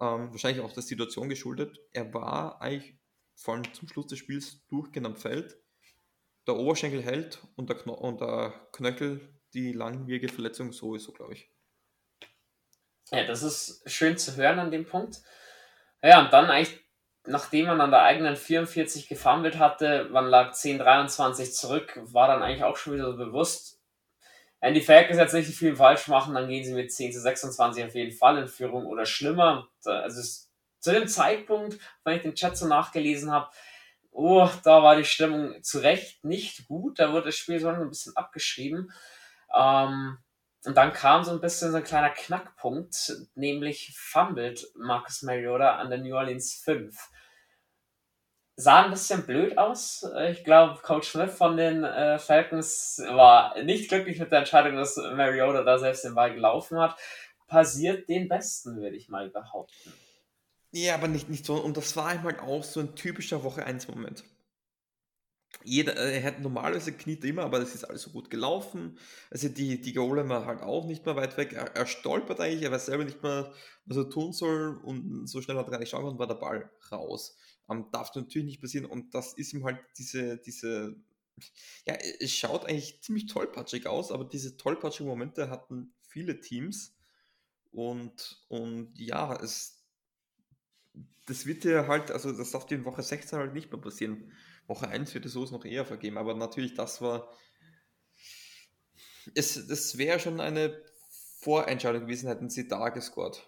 Ähm, wahrscheinlich auch der Situation geschuldet. Er war eigentlich vor allem zum Schluss des Spiels durchgehend am Feld. Der Oberschenkel hält und der, Kno und der Knöchel die langwierige Verletzung sowieso, glaube ich. Ja, das ist schön zu hören an dem Punkt. Ja, und dann eigentlich, nachdem man an der eigenen 44 gefummelt hatte, man lag 10-23 zurück, war dann eigentlich auch schon wieder so bewusst, wenn die Falcons jetzt nicht viel falsch machen, dann gehen sie mit 10 zu 26 auf jeden Fall in Führung oder schlimmer. Also es, zu dem Zeitpunkt, wenn ich den Chat so nachgelesen habe, oh, da war die Stimmung zu Recht nicht gut. Da wurde das Spiel so ein bisschen abgeschrieben. Ähm, und dann kam so ein bisschen so ein kleiner Knackpunkt, nämlich fumbled Marcus Mariota an der New Orleans 5. Sah ein bisschen blöd aus. Ich glaube, Coach Smith von den äh, Falcons war nicht glücklich mit der Entscheidung, dass Mariota da selbst den Ball gelaufen hat. Passiert den Besten, würde ich mal behaupten. Ja, aber nicht, nicht so. Und das war einmal auch so ein typischer Woche 1 Moment jeder, äh, er hat normalerweise kniet immer, aber das ist alles so gut gelaufen. Also die, die Golem war halt auch nicht mehr weit weg. Er, er, stolpert eigentlich, er weiß selber nicht mehr, was er tun soll und so schnell hat er gar nicht schauen und war der Ball raus. Ähm, darf natürlich nicht passieren und das ist ihm halt diese, diese, ja, es schaut eigentlich ziemlich tollpatschig aus, aber diese tollpatschigen Momente hatten viele Teams und, und ja, es, das wird ja halt, also das darf dir in Woche 16 halt nicht mehr passieren. Woche 1 wird es so noch eher vergeben, aber natürlich, das war. Es, das wäre schon eine Vorentscheidung gewesen, hätten sie da gescored.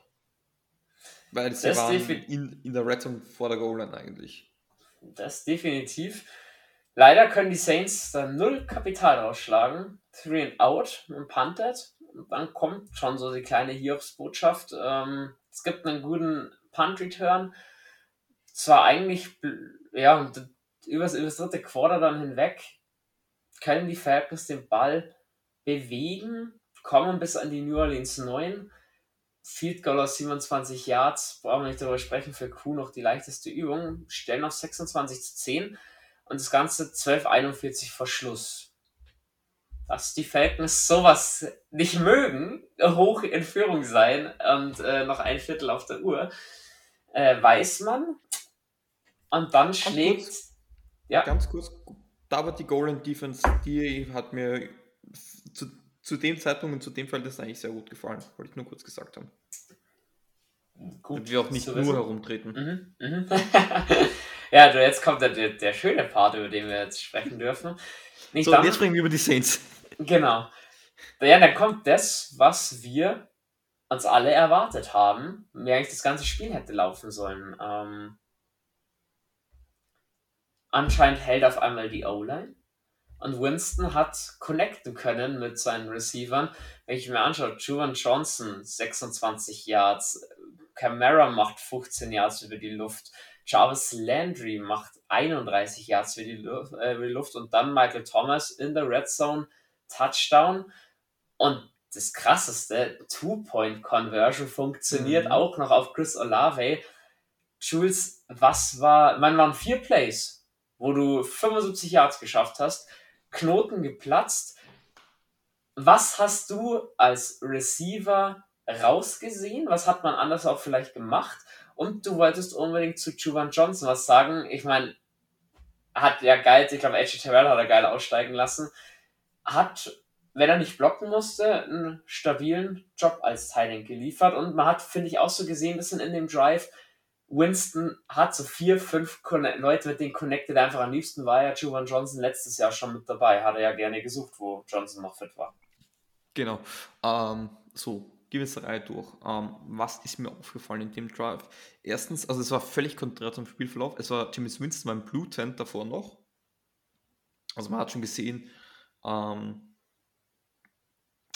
Weil sie das waren in, in der Rettung vor der Goal Line eigentlich. Das definitiv. Leider können die Saints da null Kapital rausschlagen. Three and out und punted. Und dann kommt schon so die kleine Hiobs-Botschaft. Ähm, es gibt einen guten Punt-Return. Zwar eigentlich, ja, übers, übers dritte Quarter dann hinweg können die Falcons den Ball bewegen, kommen bis an die New Orleans 9. Field Goal aus 27 Yards, brauchen wir nicht darüber sprechen, für Q noch die leichteste Übung, stellen auf 26 zu 10 und das Ganze 12:41 vor Schluss. Dass die Falcons sowas nicht mögen, hoch in Führung sein und äh, noch ein Viertel auf der Uhr, äh, weiß man. Und dann schlägt ja. Ganz kurz, da war die Golden Defense, die hat mir zu, zu dem Zeitpunkt und zu dem Fall das eigentlich sehr gut gefallen, wollte ich nur kurz gesagt haben. Gut, und wir auch nicht nur wissen. herumtreten. Mhm, mhm. [LAUGHS] ja, du, jetzt kommt der, der, schöne Part, über den wir jetzt sprechen dürfen. Nicht so, dann, jetzt sprechen wir über die Saints. Genau. Ja, dann kommt das, was wir uns alle erwartet haben, wie eigentlich das ganze Spiel hätte laufen sollen. Ähm, Anscheinend hält auf einmal die O-Line. Und Winston hat connecten können mit seinen Receivern. Wenn ich mir anschaue, Juwan Johnson 26 Yards, Camara macht 15 Yards über die Luft, Jarvis Landry macht 31 Yards über die, Luft, äh, über die Luft und dann Michael Thomas in der Red Zone Touchdown. Und das krasseste, Two-Point-Conversion funktioniert mhm. auch noch auf Chris Olave. Jules, was war, man waren vier Plays wo du 75 Yards geschafft hast, Knoten geplatzt. Was hast du als Receiver rausgesehen? Was hat man anders auch vielleicht gemacht? Und du wolltest unbedingt zu Juwan Johnson was sagen. Ich meine, hat ja geil, ich glaube, AJ Terrell hat er geil aussteigen lassen. Hat, wenn er nicht blocken musste, einen stabilen Job als Teiling geliefert. Und man hat, finde ich, auch so gesehen, ein bisschen in dem Drive, Winston hat so vier, fünf Leute, mit denen connected einfach am liebsten war ja Juwan Johnson letztes Jahr schon mit dabei. Hat er ja gerne gesucht, wo Johnson noch fit war. Genau. Ähm, so, gewisse Reihe durch. Ähm, was ist mir aufgefallen in dem Drive? Erstens, also es war völlig konträr zum Spielverlauf. Es war Jimmy Winston beim Blue Tent davor noch. Also man hat schon gesehen, ähm,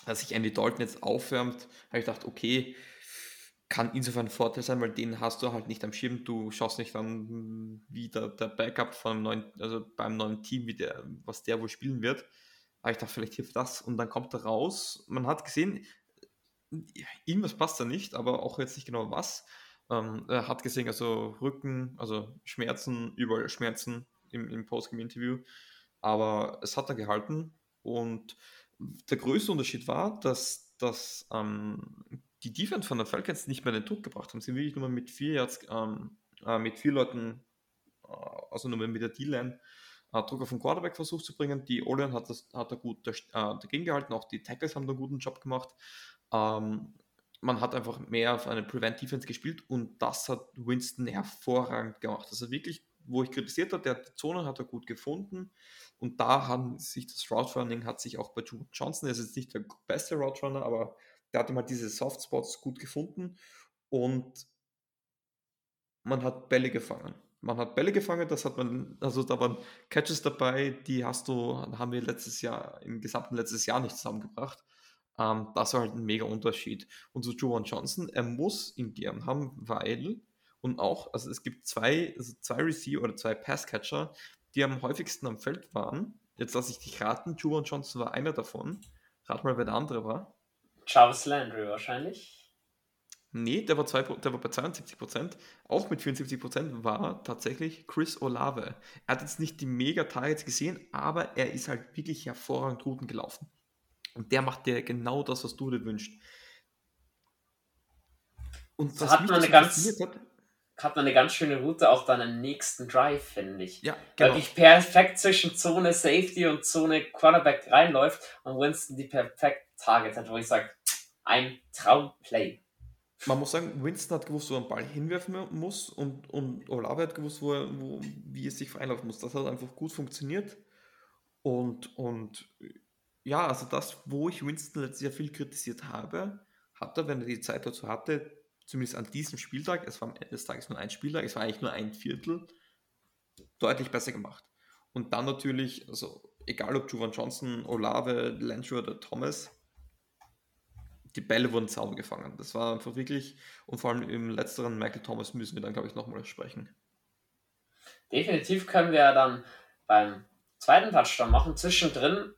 dass sich Andy Dalton jetzt aufwärmt. Habe ich gedacht, okay, kann insofern ein Vorteil sein, weil den hast du halt nicht am Schirm. Du schaust nicht an, wie der, der Backup von einem neuen, also beim neuen Team, wie der, was der wohl spielen wird. Aber ich dachte, vielleicht hilft das. Und dann kommt er raus. Man hat gesehen, irgendwas passt da nicht, aber auch jetzt nicht genau was. Ähm, er hat gesehen, also Rücken, also Schmerzen, überall Schmerzen im, im Postgame-Interview. Aber es hat er gehalten und der größte Unterschied war, dass, dass ähm, die Defense von den Falcons nicht mehr den Druck gebracht haben. Sie wirklich nur mit vier Yards, ähm, äh, mit vier Leuten, äh, also nur mit der D-Line, äh, Druck auf den Quarterback versucht zu bringen. Die O-Line hat, das, hat da gut äh, dagegen gehalten, auch die Tackles haben da einen guten Job gemacht. Ähm, man hat einfach mehr auf eine Prevent-Defense gespielt und das hat Winston hervorragend gemacht. Also wirklich, wo ich kritisiert habe, der die Zone hat er gut gefunden und da haben sich das Route Running hat sich auch bei Johnson, er ist jetzt nicht der beste Route Runner, aber der hat mal diese Softspots gut gefunden und man hat Bälle gefangen. Man hat Bälle gefangen, das hat man, also da waren Catches dabei, die hast du, haben wir letztes Jahr, im gesamten letztes Jahr nicht zusammengebracht. Ähm, das war halt ein mega Unterschied. Und so Joan Johnson, er muss ihn gern haben, weil, und auch, also es gibt zwei, also zwei Receiver oder zwei Passcatcher, die am häufigsten am Feld waren. Jetzt lasse ich dich raten, Joan Johnson war einer davon. Rat mal, wer der andere war. Charles Landry wahrscheinlich. Nee, der war, zwei, der war bei 72%, auch mit 74% war tatsächlich Chris Olave. Er hat jetzt nicht die Mega-Targets gesehen, aber er ist halt wirklich hervorragend Routen gelaufen. Und der macht dir genau das, was du dir wünschst. Und was hat, man eine ganz, hat, hat man eine ganz schöne Route auch dann im nächsten Drive, finde ich. Ja, genau. Wirklich perfekt zwischen Zone Safety und Zone Quarterback reinläuft und Winston die perfekt Target hat, wo ich sage, ein Traumplay. Man muss sagen, Winston hat gewusst, wo er den Ball hinwerfen muss und, und Olave hat gewusst, wo er, wo, wie es sich freilaufen muss. Das hat einfach gut funktioniert. Und, und ja, also das, wo ich Winston letztes Jahr viel kritisiert habe, hat er, wenn er die Zeit dazu hatte, zumindest an diesem Spieltag, es war am Ende des Tages nur ein Spieltag, es war eigentlich nur ein Viertel, deutlich besser gemacht. Und dann natürlich, also egal ob Juvan Johnson, Olave, Landry oder Thomas, die Bälle wurden Zaun gefangen. Das war einfach wirklich, und vor allem im letzteren Michael Thomas müssen wir dann, glaube ich, nochmal sprechen. Definitiv können wir dann beim zweiten Touchdown machen. Zwischendrin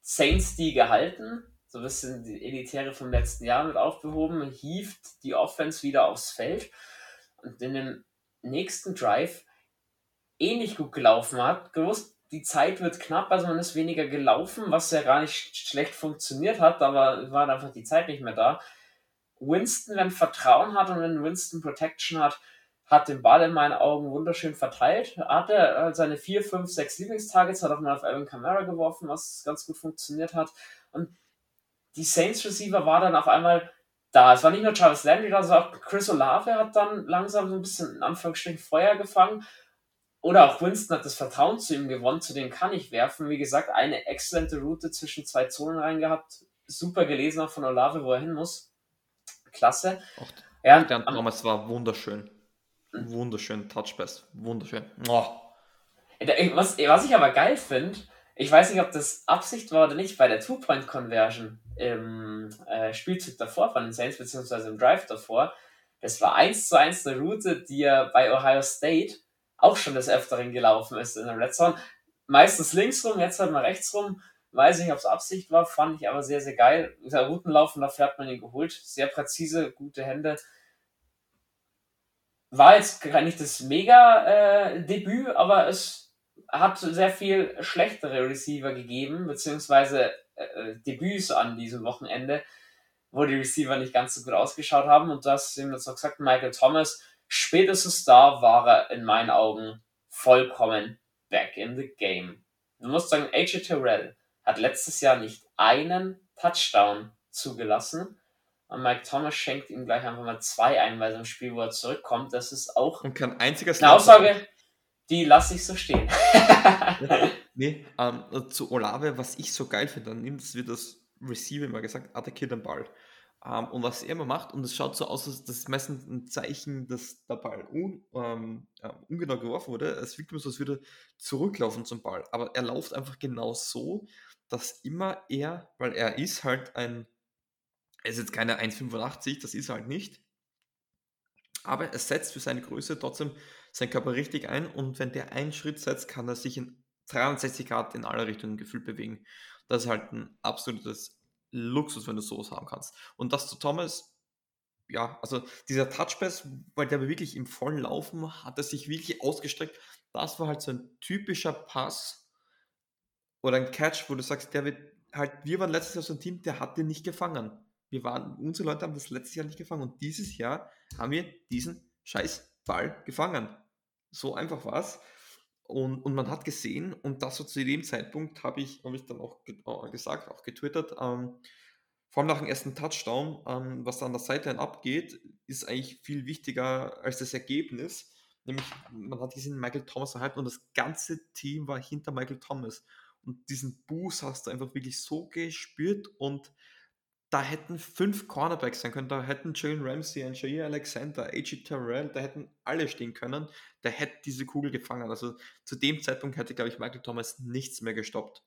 Saints die gehalten, so ein bisschen die Elitäre vom letzten Jahr mit aufbehoben, hieft die Offense wieder aufs Feld und in dem nächsten Drive ähnlich gut gelaufen hat, gewusst, die Zeit wird knapp, also man ist weniger gelaufen, was ja gar nicht schlecht funktioniert hat, aber war einfach die Zeit nicht mehr da. Winston, wenn Vertrauen hat und wenn Winston Protection hat, hat den Ball in meinen Augen wunderschön verteilt. Hat er seine vier, fünf, sechs Lieblingstargets, hat auch mal auf Evan Kamara geworfen, was ganz gut funktioniert hat. Und die Saints Receiver war dann auf einmal da. Es war nicht nur Charles Landry da, sondern auch Chris Olave hat dann langsam so ein bisschen in Anführungsstrichen Feuer gefangen. Oder auch Winston hat das Vertrauen zu ihm gewonnen, zu dem kann ich werfen. Wie gesagt, eine exzellente Route zwischen zwei Zonen rein gehabt. Super gelesen auch von Olave, wo er hin muss. Klasse. Auch ja, der Thomas war wunderschön. Wunderschön, Touchpass. Wunderschön. Oh. Was, was ich aber geil finde, ich weiß nicht, ob das Absicht war oder nicht, bei der Two-Point-Conversion im äh, Spielzug davor von den Saints, beziehungsweise im Drive davor, das war eins zu eins eine Route, die er bei Ohio State auch schon des Öfteren gelaufen ist in der Red Zone. Meistens links rum, jetzt halt mal rechts rum. Weiß nicht, ob es Absicht war, fand ich aber sehr, sehr geil. Der Routenlaufen, dafür hat man ihn geholt. Sehr präzise, gute Hände war jetzt gar nicht das Mega-Debüt, äh, aber es hat sehr viel schlechtere Receiver gegeben, beziehungsweise äh, Debüts an diesem Wochenende, wo die Receiver nicht ganz so gut ausgeschaut haben. Und das wir jetzt noch gesagt, Michael Thomas, spätestens da war er in meinen Augen vollkommen back in the game. Du musst sagen, AJ Terrell hat letztes Jahr nicht einen Touchdown zugelassen und Mike Thomas schenkt ihm gleich einfach mal zwei ein, weil so ein Spiel, wo er zurückkommt, das ist auch und kein einziger eine Aussage, die lasse ich so stehen. [LAUGHS] nee, ähm, zu Olave, was ich so geil finde, dann nimmt es wie das Receiver immer gesagt, attackiert den Ball. Ähm, und was er immer macht, und es schaut so aus, als das ist meistens ein Zeichen, dass der Ball un, ähm, äh, ungenau geworfen wurde. Es wirkt immer so, als würde zurücklaufen zum Ball. Aber er läuft einfach genau so, dass immer er, weil er ist halt ein er ist jetzt keine 1,85, das ist er halt nicht. Aber er setzt für seine Größe trotzdem seinen Körper richtig ein und wenn der einen Schritt setzt, kann er sich in 63 Grad in alle Richtungen gefühlt bewegen. Das ist halt ein absolutes Luxus, wenn du sowas haben kannst. Und das zu Thomas, ja, also dieser Touchpass, weil der wirklich im vollen Laufen hat er sich wirklich ausgestreckt. Das war halt so ein typischer Pass oder ein Catch, wo du sagst, der wird halt, wir waren letztes Jahr so ein Team, der hat den nicht gefangen. Wir waren, unsere Leute haben das letztes Jahr nicht gefangen und dieses Jahr haben wir diesen scheiß Ball gefangen. So einfach war es. Und, und man hat gesehen, und das so zu dem Zeitpunkt habe ich, hab ich dann auch äh, gesagt, auch getwittert, ähm, vor allem nach dem ersten Touchdown, ähm, was da an der Sideline abgeht, ist eigentlich viel wichtiger als das Ergebnis. Nämlich, man hat gesehen, Michael Thomas erhalten und das ganze Team war hinter Michael Thomas. Und diesen Boost hast du einfach wirklich so gespürt und da hätten fünf Cornerbacks sein können. Da hätten Jalen Ramsey, ein Jair Alexander, A.G. Terrell, da hätten alle stehen können. Der hätte diese Kugel gefangen. Also zu dem Zeitpunkt hätte, glaube ich, Michael Thomas nichts mehr gestoppt.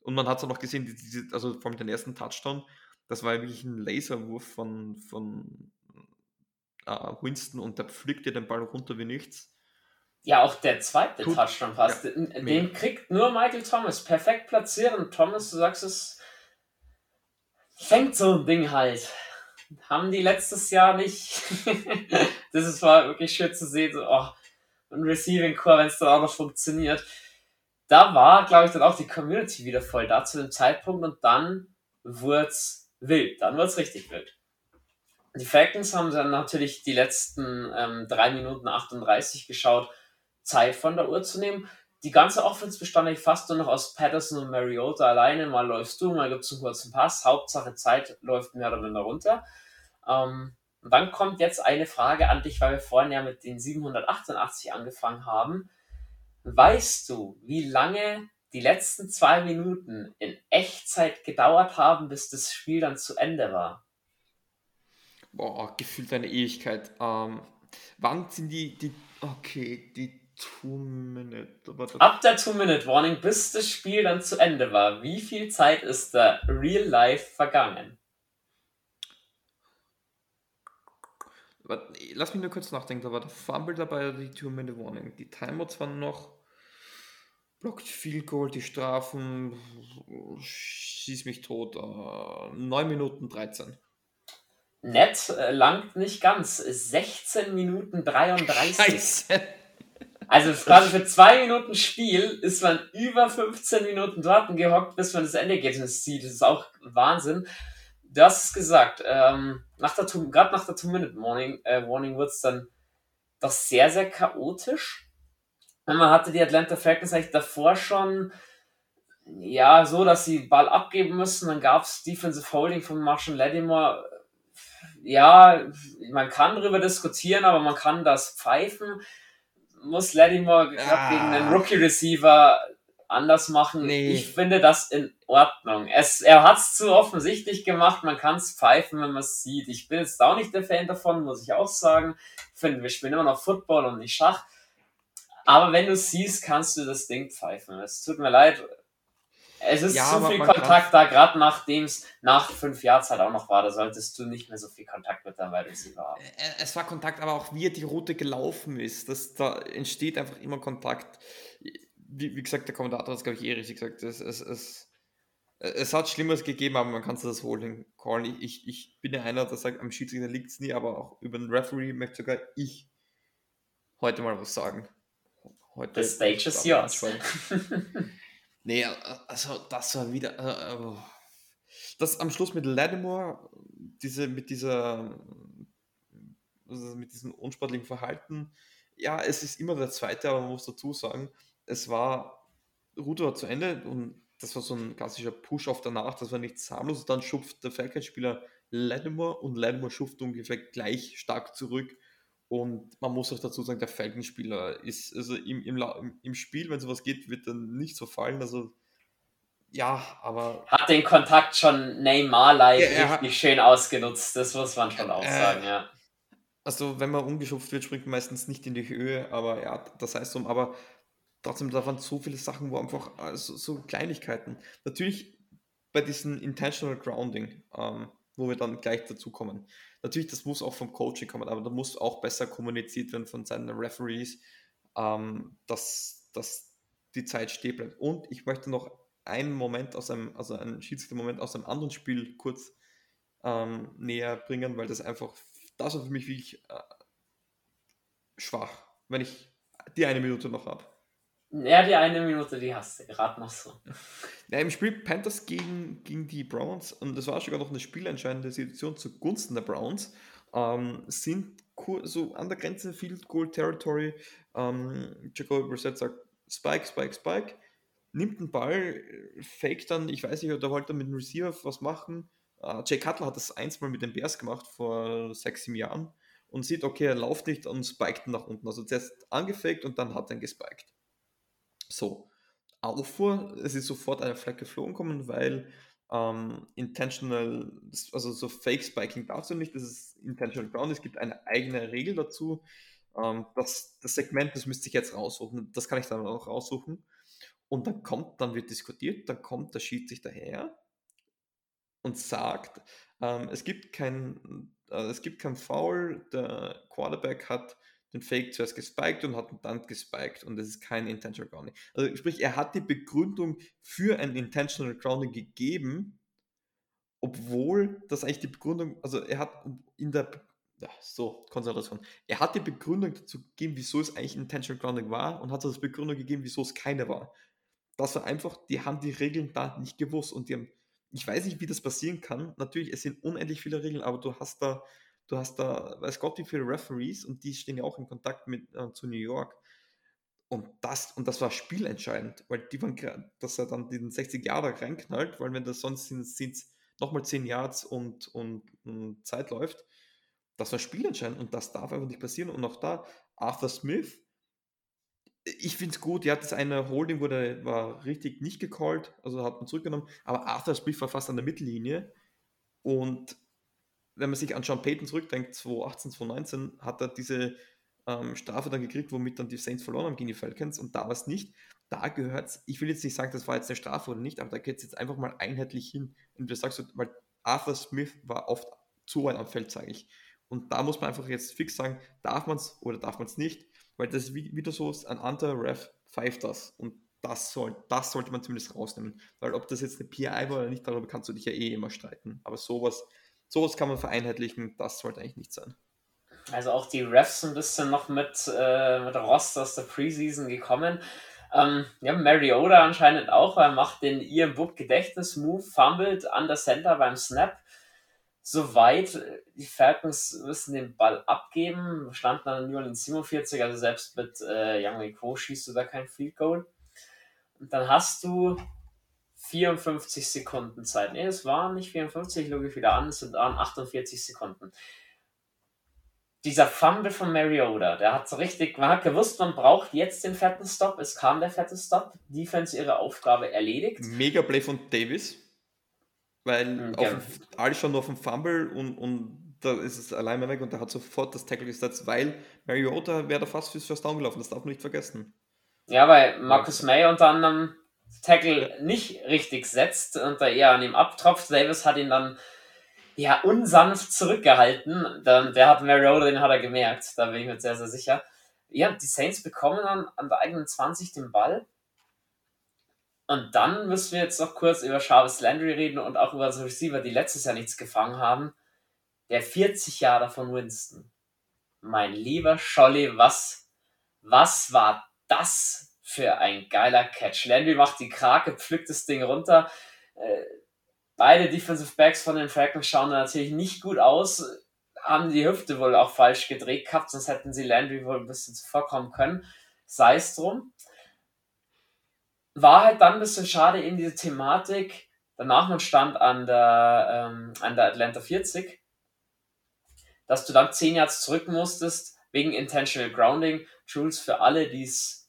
Und man hat es auch noch gesehen, diese, also vor allem den ersten Touchdown, das war ja wirklich ein Laserwurf von, von uh, Winston und der pflückt dir den Ball runter wie nichts. Ja, auch der zweite Touchdown fast. Ja, den mega. kriegt nur Michael Thomas. Perfekt platzieren. Thomas, du sagst es, fängt so ein Ding halt. Haben die letztes Jahr nicht. [LAUGHS] das ist war wirklich schön zu sehen, so, oh, ein Receiving Core, wenn es dann auch noch funktioniert. Da war, glaube ich, dann auch die Community wieder voll da zu dem Zeitpunkt und dann wurde es wild. Dann wurde es richtig wild. Die Falcons haben dann natürlich die letzten ähm, 3 Minuten 38 geschaut, Zeit von der Uhr zu nehmen die ganze Offense bestand eigentlich fast nur noch aus Patterson und Mariota alleine. Mal läufst du, mal gibt es einen kurzen Pass. Hauptsache Zeit läuft mehr oder minder runter. Ähm, und dann kommt jetzt eine Frage an dich, weil wir vorhin ja mit den 788 angefangen haben. Weißt du, wie lange die letzten zwei Minuten in Echtzeit gedauert haben, bis das Spiel dann zu Ende war? Boah, gefühlt eine Ewigkeit. Ähm, wann sind die, die, okay, die Two-Minute. Ab der Two-Minute-Warning, bis das Spiel dann zu Ende war, wie viel Zeit ist da real life vergangen? Lass mich nur kurz nachdenken, da war der Fumble dabei, die Two-Minute-Warning. Die Timeouts waren noch. Blockt Field Goal, die Strafen, schieß mich tot. Äh, 9 Minuten 13. Nett, äh, langt nicht ganz. 16 Minuten 33. Scheiße. Also quasi für zwei Minuten Spiel ist man über 15 Minuten dort gehockt, bis man das Endergebnis sieht. Das ist auch Wahnsinn. Du hast es gesagt, ähm, nach der gerade nach der Two-Minute-Warning äh, Warning wurde es dann doch sehr, sehr chaotisch. Und man hatte die Atlanta Falcons eigentlich davor schon ja, so, dass sie Ball abgeben müssen. Dann gab es Defensive Holding von Marshall Lattimore. Ja, man kann darüber diskutieren, aber man kann das pfeifen muss Lattimore ah. gegen einen Rookie-Receiver anders machen. Nee. Ich finde das in Ordnung. Es, er hat es zu offensichtlich gemacht, man kann es pfeifen, wenn man es sieht. Ich bin jetzt auch nicht der Fan davon, muss ich auch sagen. Ich finde, wir spielen immer noch Football und nicht Schach. Aber wenn du siehst, kannst du das Ding pfeifen. Es tut mir leid, es ist ja, zu viel Kontakt da, gerade nachdem es nach fünf Jahren Zeit auch noch war. Da solltest du nicht mehr so viel Kontakt mit deinem Wide Receiver haben. Es war Kontakt, aber auch wie die Route gelaufen ist. Das, da entsteht einfach immer Kontakt. Wie, wie gesagt, der Kommentator hat es, glaube ich, eh richtig gesagt. Es, es, es, es hat Schlimmeres gegeben, aber man kann es das holen. callen. Ich, ich bin ja einer, der sagt, am Schiedsrichter liegt es nie, aber auch über den Referee möchte sogar ich heute mal was sagen. Heute The stage is yours. [LAUGHS] Nee, also das war wieder. Äh, das am Schluss mit Lattimore, diese, mit dieser also mit diesem unsportlichen Verhalten, ja, es ist immer der zweite, aber man muss dazu sagen, es war, Route war zu Ende und das war so ein klassischer Push auf danach, das war nichts harmlos. Dann schupft der Falcons-Spieler Lattimore und Lattimore schupft ungefähr gleich stark zurück und man muss auch dazu sagen, der Falkenspieler ist, also im, im, im Spiel, wenn sowas geht, wird dann nicht so fallen. Also ja, aber. Hat den Kontakt schon Neymar-like ja, richtig schön ausgenutzt, das muss man schon auch äh, sagen, ja. Also, wenn man umgeschupft wird, springt man meistens nicht in die Höhe, aber ja, das heißt so, aber trotzdem, da waren so viele Sachen, wo einfach also, so Kleinigkeiten. Natürlich bei diesem Intentional Grounding, ähm, wo wir dann gleich dazu kommen. Natürlich, das muss auch vom Coaching kommen, aber da muss auch besser kommuniziert werden von seinen Referees, ähm, dass, dass die Zeit stehen bleibt. Und ich möchte noch einen Moment aus einem, also einen Schiedsrichter-Moment aus einem anderen Spiel kurz ähm, näher bringen, weil das einfach, das war für mich wirklich äh, schwach, wenn ich die eine Minute noch habe. Ja, die eine Minute, die hast du gerade noch so. Ja, Im Spiel Panthers gegen, gegen die Browns, und das war sogar noch eine spielentscheidende Situation zugunsten der Browns, ähm, sind so an der Grenze Field Goal Territory. Ähm, Jacoby Brissett sagt Spike, Spike, Spike, nimmt den Ball, fake dann, ich weiß nicht, oder wollte mit dem Receiver was machen. Äh, Jay Cutler hat das eins mal mit den Bears gemacht vor sechs, sieben Jahren und sieht, okay, er läuft nicht und spiked nach unten. Also zuerst angefaked und dann hat er ihn gespiked. So, Auffuhr, es ist sofort eine Flag geflogen kommen, weil ähm, intentional, also so Fake Spiking darfst du nicht, das ist intentional ground, es gibt eine eigene Regel dazu. Ähm, das, das Segment, das müsste ich jetzt raussuchen, das kann ich dann auch raussuchen. Und dann kommt, dann wird diskutiert, dann kommt der Schiedsrichter daher und sagt, ähm, es gibt kein, äh, es gibt kein Foul, der Quarterback hat den Fake zuerst gespiked und hat dann gespiked und es ist kein Intentional Grounding. Also sprich, er hat die Begründung für ein Intentional Grounding gegeben, obwohl das eigentlich die Begründung, also er hat in der, ja, so, Konzentration, er hat die Begründung dazu gegeben, wieso es eigentlich Intentional Grounding war und hat das Begründung gegeben, wieso es keine war. Das war einfach, die haben die Regeln da nicht gewusst und die haben, ich weiß nicht, wie das passieren kann. Natürlich, es sind unendlich viele Regeln, aber du hast da Du hast da, weiß Gott, wie viele Referees und die stehen ja auch in Kontakt mit äh, zu New York. Und das, und das war spielentscheidend, weil die waren, dass er dann den 60 Jahre reinknallt, weil wenn das sonst sind es nochmal 10 Yards und, und, und, Zeit läuft. Das war spielentscheidend und das darf einfach nicht passieren. Und auch da, Arthur Smith, ich finde es gut, ja, das eine Holding wurde, war richtig nicht gecallt, also hat man zurückgenommen, aber Arthur Smith war fast an der Mittellinie und wenn man sich an Sean Payton zurückdenkt, 2018, 2019, hat er diese ähm, Strafe dann gekriegt, womit dann die Saints verloren haben gegen die Falcons und da war es nicht. Da gehört es, ich will jetzt nicht sagen, das war jetzt eine Strafe oder nicht, aber da geht es jetzt einfach mal einheitlich hin. Und du sagst, weil Arthur Smith war oft zu weit am Feld, sage ich. Und da muss man einfach jetzt fix sagen, darf man es oder darf man es nicht, weil das wieder so ist, ein anderer Ref pfeift das. Und das, soll, das sollte man zumindest rausnehmen. Weil ob das jetzt eine PI war oder nicht, darüber kannst du dich ja eh immer streiten. Aber sowas sowas kann man vereinheitlichen, das sollte eigentlich nicht sein. Also auch die Refs ein bisschen noch mit, äh, mit Rost aus der Preseason gekommen. Ähm, ja, Mariota anscheinend auch, er macht den Ian Book Gedächtnis-Move, fummelt an der Center beim Snap. Soweit, die Falcons müssen den Ball abgeben, standen dann New Orleans 47, also selbst mit äh, Young Co. schießt du da kein Field Goal. Und dann hast du 54 Sekunden Zeit. Ne, es waren nicht 54, logge ich wieder an, es sind 48 Sekunden. Dieser Fumble von Mariota, der hat so richtig, man hat gewusst, man braucht jetzt den fetten Stop. Es kam der fette Stop. Defense ihre Aufgabe erledigt. Mega Play von Davis, weil mhm, auf ja. alles schon auf dem Fumble und, und da ist es allein mal weg und der hat sofort das Tackle gesetzt, weil Mariota wäre da fast fürs First Down gelaufen, das darf man nicht vergessen. Ja, weil Marcus May unter anderem Tackle nicht richtig setzt und da eher an ihm abtropft. Davis hat ihn dann ja unsanft zurückgehalten. Dann, der hat Mariota, den hat er gemerkt. Da bin ich mir sehr, sehr sicher. Ja, die Saints bekommen dann an der eigenen 20 den Ball. Und dann müssen wir jetzt noch kurz über Jarvis Landry reden und auch über so Receiver, die letztes Jahr nichts gefangen haben. Der 40 Jahre von Winston. Mein lieber Scholli, was, was war das für ein geiler Catch. Landry macht die Krake, pflückt das Ding runter. Äh, beide Defensive Backs von den Falcons schauen natürlich nicht gut aus, haben die Hüfte wohl auch falsch gedreht gehabt, sonst hätten sie Landry wohl ein bisschen zuvorkommen können. Sei es drum. War halt dann ein bisschen schade in diese Thematik. Danach man stand an der, ähm, an der Atlanta 40, dass du dann 10 Yards zurück musstest wegen Intentional Grounding. Jules, für alle, die es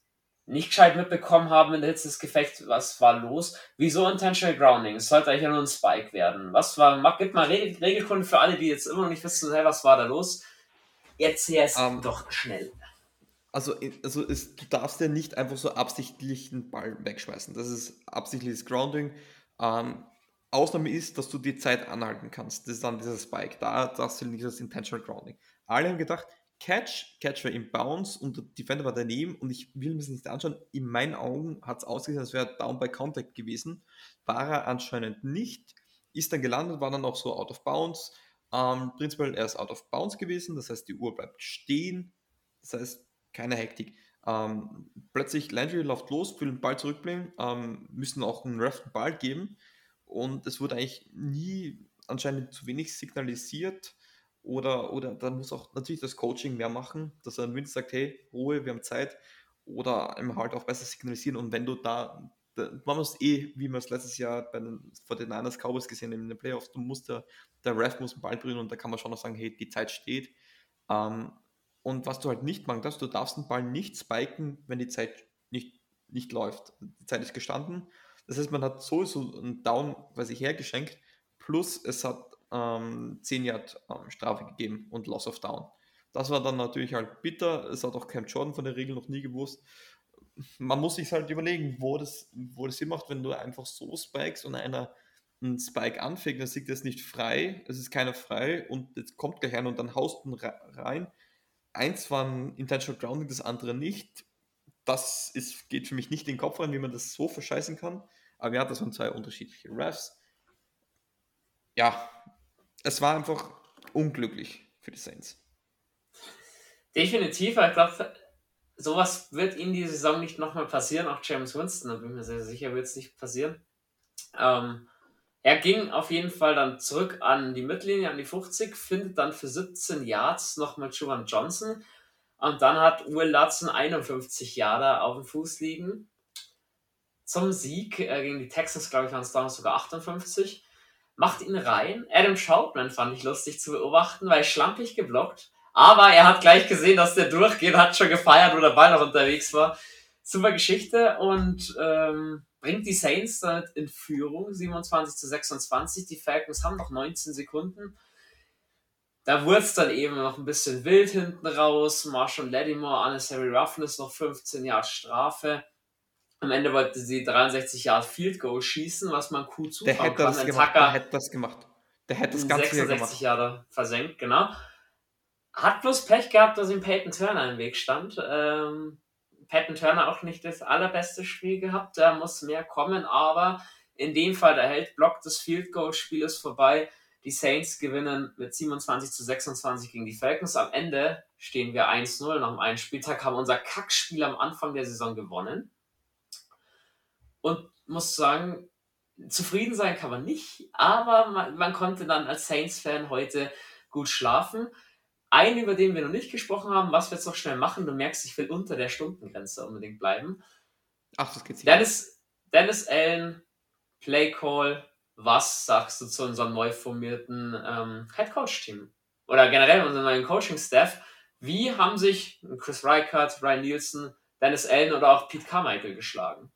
nicht gescheit mitbekommen haben in der Hitze des Gefechts, was war los. Wieso Intentional Grounding? Es sollte eigentlich ja nur ein Spike werden. Was war, mach, gib mal Regel, Regelkunde für alle, die jetzt immer noch nicht wissen, hey, was war da los? Erzähl es um, ähm, doch schnell. Also, also es, du darfst ja nicht einfach so absichtlich einen Ball wegschmeißen. Das ist absichtliches Grounding. Ähm, Ausnahme ist, dass du die Zeit anhalten kannst. Das ist dann dieser Spike. Da darfst du nicht das Intentional Grounding. Alle haben gedacht, Catch, Catch war im Bounce und der Defender war daneben und ich will mir das nicht anschauen. In meinen Augen hat es ausgesehen, als wäre er down by contact gewesen. War er anscheinend nicht. Ist dann gelandet, war dann auch so out of bounds. Ähm, prinzipiell er ist out of bounds gewesen, das heißt die Uhr bleibt stehen. Das heißt keine Hektik. Ähm, plötzlich Landry läuft los, will den Ball zurückbringen, ähm, müssen auch einen Ref Ball geben und es wurde eigentlich nie anscheinend zu wenig signalisiert oder, oder da muss auch natürlich das Coaching mehr machen, dass er dann wenigstens sagt, hey, Ruhe, wir haben Zeit oder einem halt auch besser signalisieren und wenn du da, da man muss eh, wie wir es letztes Jahr bei den, vor den Niners Cowboys gesehen haben in den Playoffs, du musst der, der Ref muss den Ball bringen und da kann man schon noch sagen, hey, die Zeit steht. Ähm, und was du halt nicht machen darfst, du darfst den Ball nicht spiken, wenn die Zeit nicht, nicht läuft. Die Zeit ist gestanden. Das heißt, man hat sowieso einen Down bei sich hergeschenkt, plus es hat ähm, 10 Yard ähm, Strafe gegeben und Loss of Down. Das war dann natürlich halt bitter. Es hat auch Cam Jordan von der Regel noch nie gewusst. Man muss sich halt überlegen, wo das, wo das Sinn macht, wenn du einfach so spikes und einer einen Spike anfängt, dann sieht das nicht frei, es ist keiner frei und jetzt kommt gleich einer und dann haust du rein eins war ein Intentional Grounding, das andere nicht. Das ist, geht für mich nicht in den Kopf rein, wie man das so verscheißen kann. Aber ja, das waren zwei unterschiedliche Refs. Ja, es war einfach unglücklich für die Saints. Definitiv, ich glaube, sowas wird in die Saison nicht nochmal passieren. Auch James Winston, da bin ich mir sehr sicher, wird es nicht passieren. Ähm, er ging auf jeden Fall dann zurück an die Mittellinie, an die 50, findet dann für 17 Yards nochmal Juwan Johnson. Und dann hat Will Lutson 51 Yards auf dem Fuß liegen. Zum Sieg äh, gegen die Texans, glaube ich, waren es damals sogar 58. Macht ihn rein. Adam Troutman fand ich lustig zu beobachten, weil schlampig geblockt. Aber er hat gleich gesehen, dass der durchgeht, hat schon gefeiert, wo der Ball noch unterwegs war. Super Geschichte. Und ähm, bringt die Saints damit in Führung, 27 zu 26. Die Falcons haben noch 19 Sekunden. Da wurde es dann eben noch ein bisschen wild hinten raus. Marshall Lattimore, Unnecessary Roughness, noch 15 Jahre Strafe. Am Ende wollte sie 63 Jahre Field Goal schießen, was man cool zutrauen der hätte kann. Das gemacht, der hätte das gemacht. Der hätte das Ganze 66 Jahre versenkt, genau. Hat bloß Pech gehabt, dass ihm Peyton Turner im Weg stand. Ähm, Patton Turner auch nicht das allerbeste Spiel gehabt. Da muss mehr kommen, aber in dem Fall, der Held blockt das Field Goal, Spiel ist vorbei. Die Saints gewinnen mit 27 zu 26 gegen die Falcons. Am Ende stehen wir 1-0. Nach dem einen Spieltag haben unser Kackspiel am Anfang der Saison gewonnen. Und muss sagen, zufrieden sein kann man nicht, aber man, man konnte dann als Saints-Fan heute gut schlafen. Einen, über den wir noch nicht gesprochen haben, was wir jetzt noch schnell machen, du merkst, ich will unter der Stundengrenze unbedingt bleiben. Ach, das geht's nicht. Dennis, Dennis Allen, Play Call, was sagst du zu unserem neu formierten ähm, Head Coach Team? Oder generell unserem neuen Coaching Staff? Wie haben sich Chris Reichert, Ryan Nielsen, Dennis Allen oder auch Pete Carmichael geschlagen?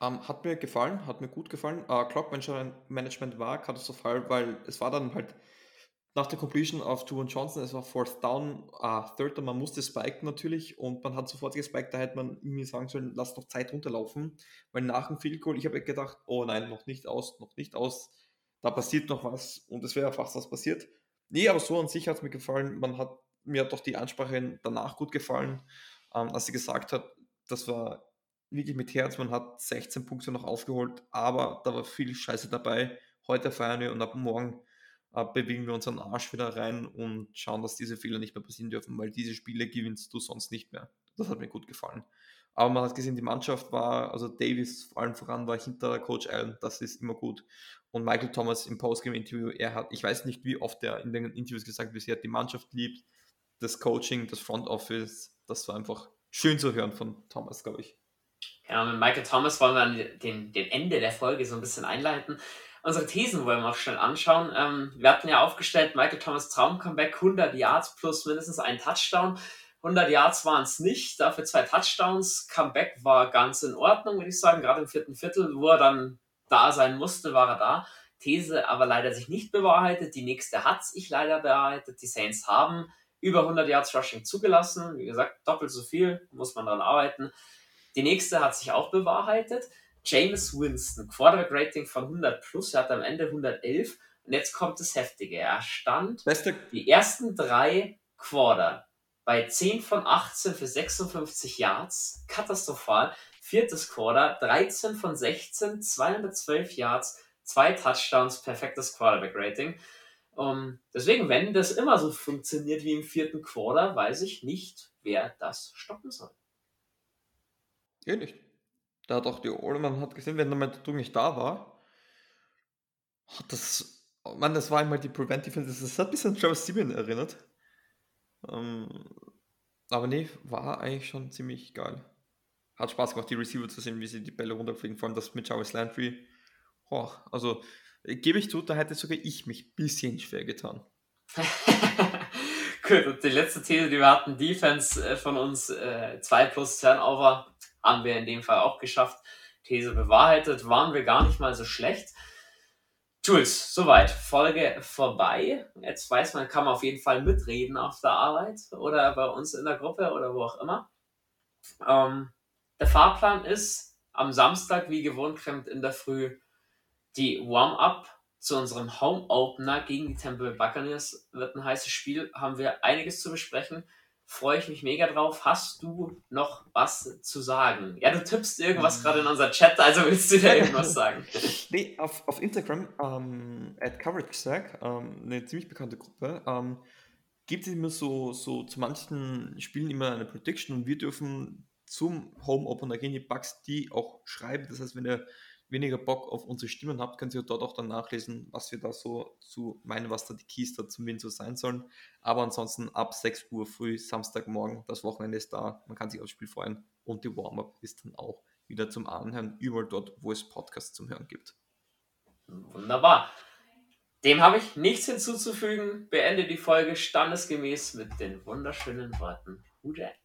Ähm, hat mir gefallen, hat mir gut gefallen. Uh, Clock Management war katastrophal, weil es war dann halt nach der Completion auf Juwan Johnson, es war Fourth Down, uh, Third man musste spiken natürlich und man hat sofort gespiked, da hätte man irgendwie sagen sollen, lass doch Zeit runterlaufen, weil nach dem Field Goal, ich habe gedacht, oh nein, noch nicht aus, noch nicht aus, da passiert noch was und es wäre fast was passiert. Nee, aber so an sich hat es mir gefallen, man hat, mir hat doch die Ansprache danach gut gefallen, ähm, als sie gesagt hat, das war wirklich mit Herz, man hat 16 Punkte noch aufgeholt, aber da war viel Scheiße dabei, heute feiern wir und ab morgen äh, bewegen wir unseren Arsch wieder rein und schauen, dass diese Fehler nicht mehr passieren dürfen, weil diese Spiele gewinnst du sonst nicht mehr. Das hat mir gut gefallen. Aber man hat gesehen, die Mannschaft war, also Davis vor allem voran war hinter Coach Allen, das ist immer gut. Und Michael Thomas im Postgame-Interview, er hat, ich weiß nicht, wie oft er in den Interviews gesagt hat, er hat die Mannschaft liebt, das Coaching, das Front Office, das war einfach schön zu hören von Thomas, glaube ich. Ja, mit Michael Thomas wollen wir den, den Ende der Folge so ein bisschen einleiten unsere Thesen wollen wir auch schnell anschauen. Ähm, wir hatten ja aufgestellt, Michael Thomas Traum-Comeback, 100 Yards plus mindestens ein Touchdown. 100 Yards waren es nicht, dafür zwei Touchdowns. Comeback war ganz in Ordnung, würde ich sagen. Gerade im vierten Viertel, wo er dann da sein musste, war er da. These aber leider sich nicht bewahrheitet. Die nächste hat sich leider bewahrheitet. Die Saints haben über 100 Yards Rushing zugelassen. Wie gesagt, doppelt so viel, muss man daran arbeiten. Die nächste hat sich auch bewahrheitet. James Winston, Quarterback Rating von 100 plus, er hat am Ende 111 und jetzt kommt das Heftige. Er stand Beste. die ersten drei Quarter bei 10 von 18 für 56 Yards, katastrophal. Viertes Quarter, 13 von 16, 212 Yards, zwei Touchdowns, perfektes Quarterback-Rating. Um, deswegen, wenn das immer so funktioniert wie im vierten Quarter, weiß ich nicht, wer das stoppen soll. Eh nicht. Da hat auch die man hat gesehen, wenn der Druck nicht da war, hat das, man, das war einmal die Prevent Defense, das hat ein bisschen an Travis Simeon erinnert. Ähm, aber nee, war eigentlich schon ziemlich geil. Hat Spaß gemacht, die Receiver zu sehen, wie sie die Bälle runterfliegen, vor allem das mit Jarvis Landry. Oh, also gebe ich zu, da hätte sogar ich mich ein bisschen schwer getan. [LAUGHS] Gut, und die letzte These, die wir hatten, Defense äh, von uns, 2 äh, plus Turnover, haben wir in dem Fall auch geschafft. These bewahrheitet, waren wir gar nicht mal so schlecht. Jules, soweit. Folge vorbei. Jetzt weiß man, kann man auf jeden Fall mitreden auf der Arbeit oder bei uns in der Gruppe oder wo auch immer. Ähm, der Fahrplan ist am Samstag, wie gewohnt, kommt in der Früh die Warm-up zu unserem Home-Opener gegen die Temple Buccaneers. Wird ein heißes Spiel, haben wir einiges zu besprechen. Freue ich mich mega drauf. Hast du noch was zu sagen? Ja, du tippst irgendwas mhm. gerade in unser Chat, also willst du da irgendwas [LAUGHS] sagen? nee, auf, auf Instagram, ähm, at CoverageSack, ähm, eine ziemlich bekannte Gruppe, ähm, gibt es immer so, so zu manchen Spielen immer eine Prediction und wir dürfen zum Home Opener gehen, die Bugs, die auch schreiben. Das heißt, wenn ihr weniger Bock auf unsere Stimmen habt, könnt ihr dort auch dann nachlesen, was wir da so zu meinen, was da die Keys da zum Win so sein sollen. Aber ansonsten ab 6 Uhr früh, Samstagmorgen, das Wochenende ist da, man kann sich aufs Spiel freuen und die Warm-Up ist dann auch wieder zum Anhören, überall dort, wo es Podcasts zum Hören gibt. Wunderbar. Dem habe ich nichts hinzuzufügen. Beende die Folge standesgemäß mit den wunderschönen Worten Hudet.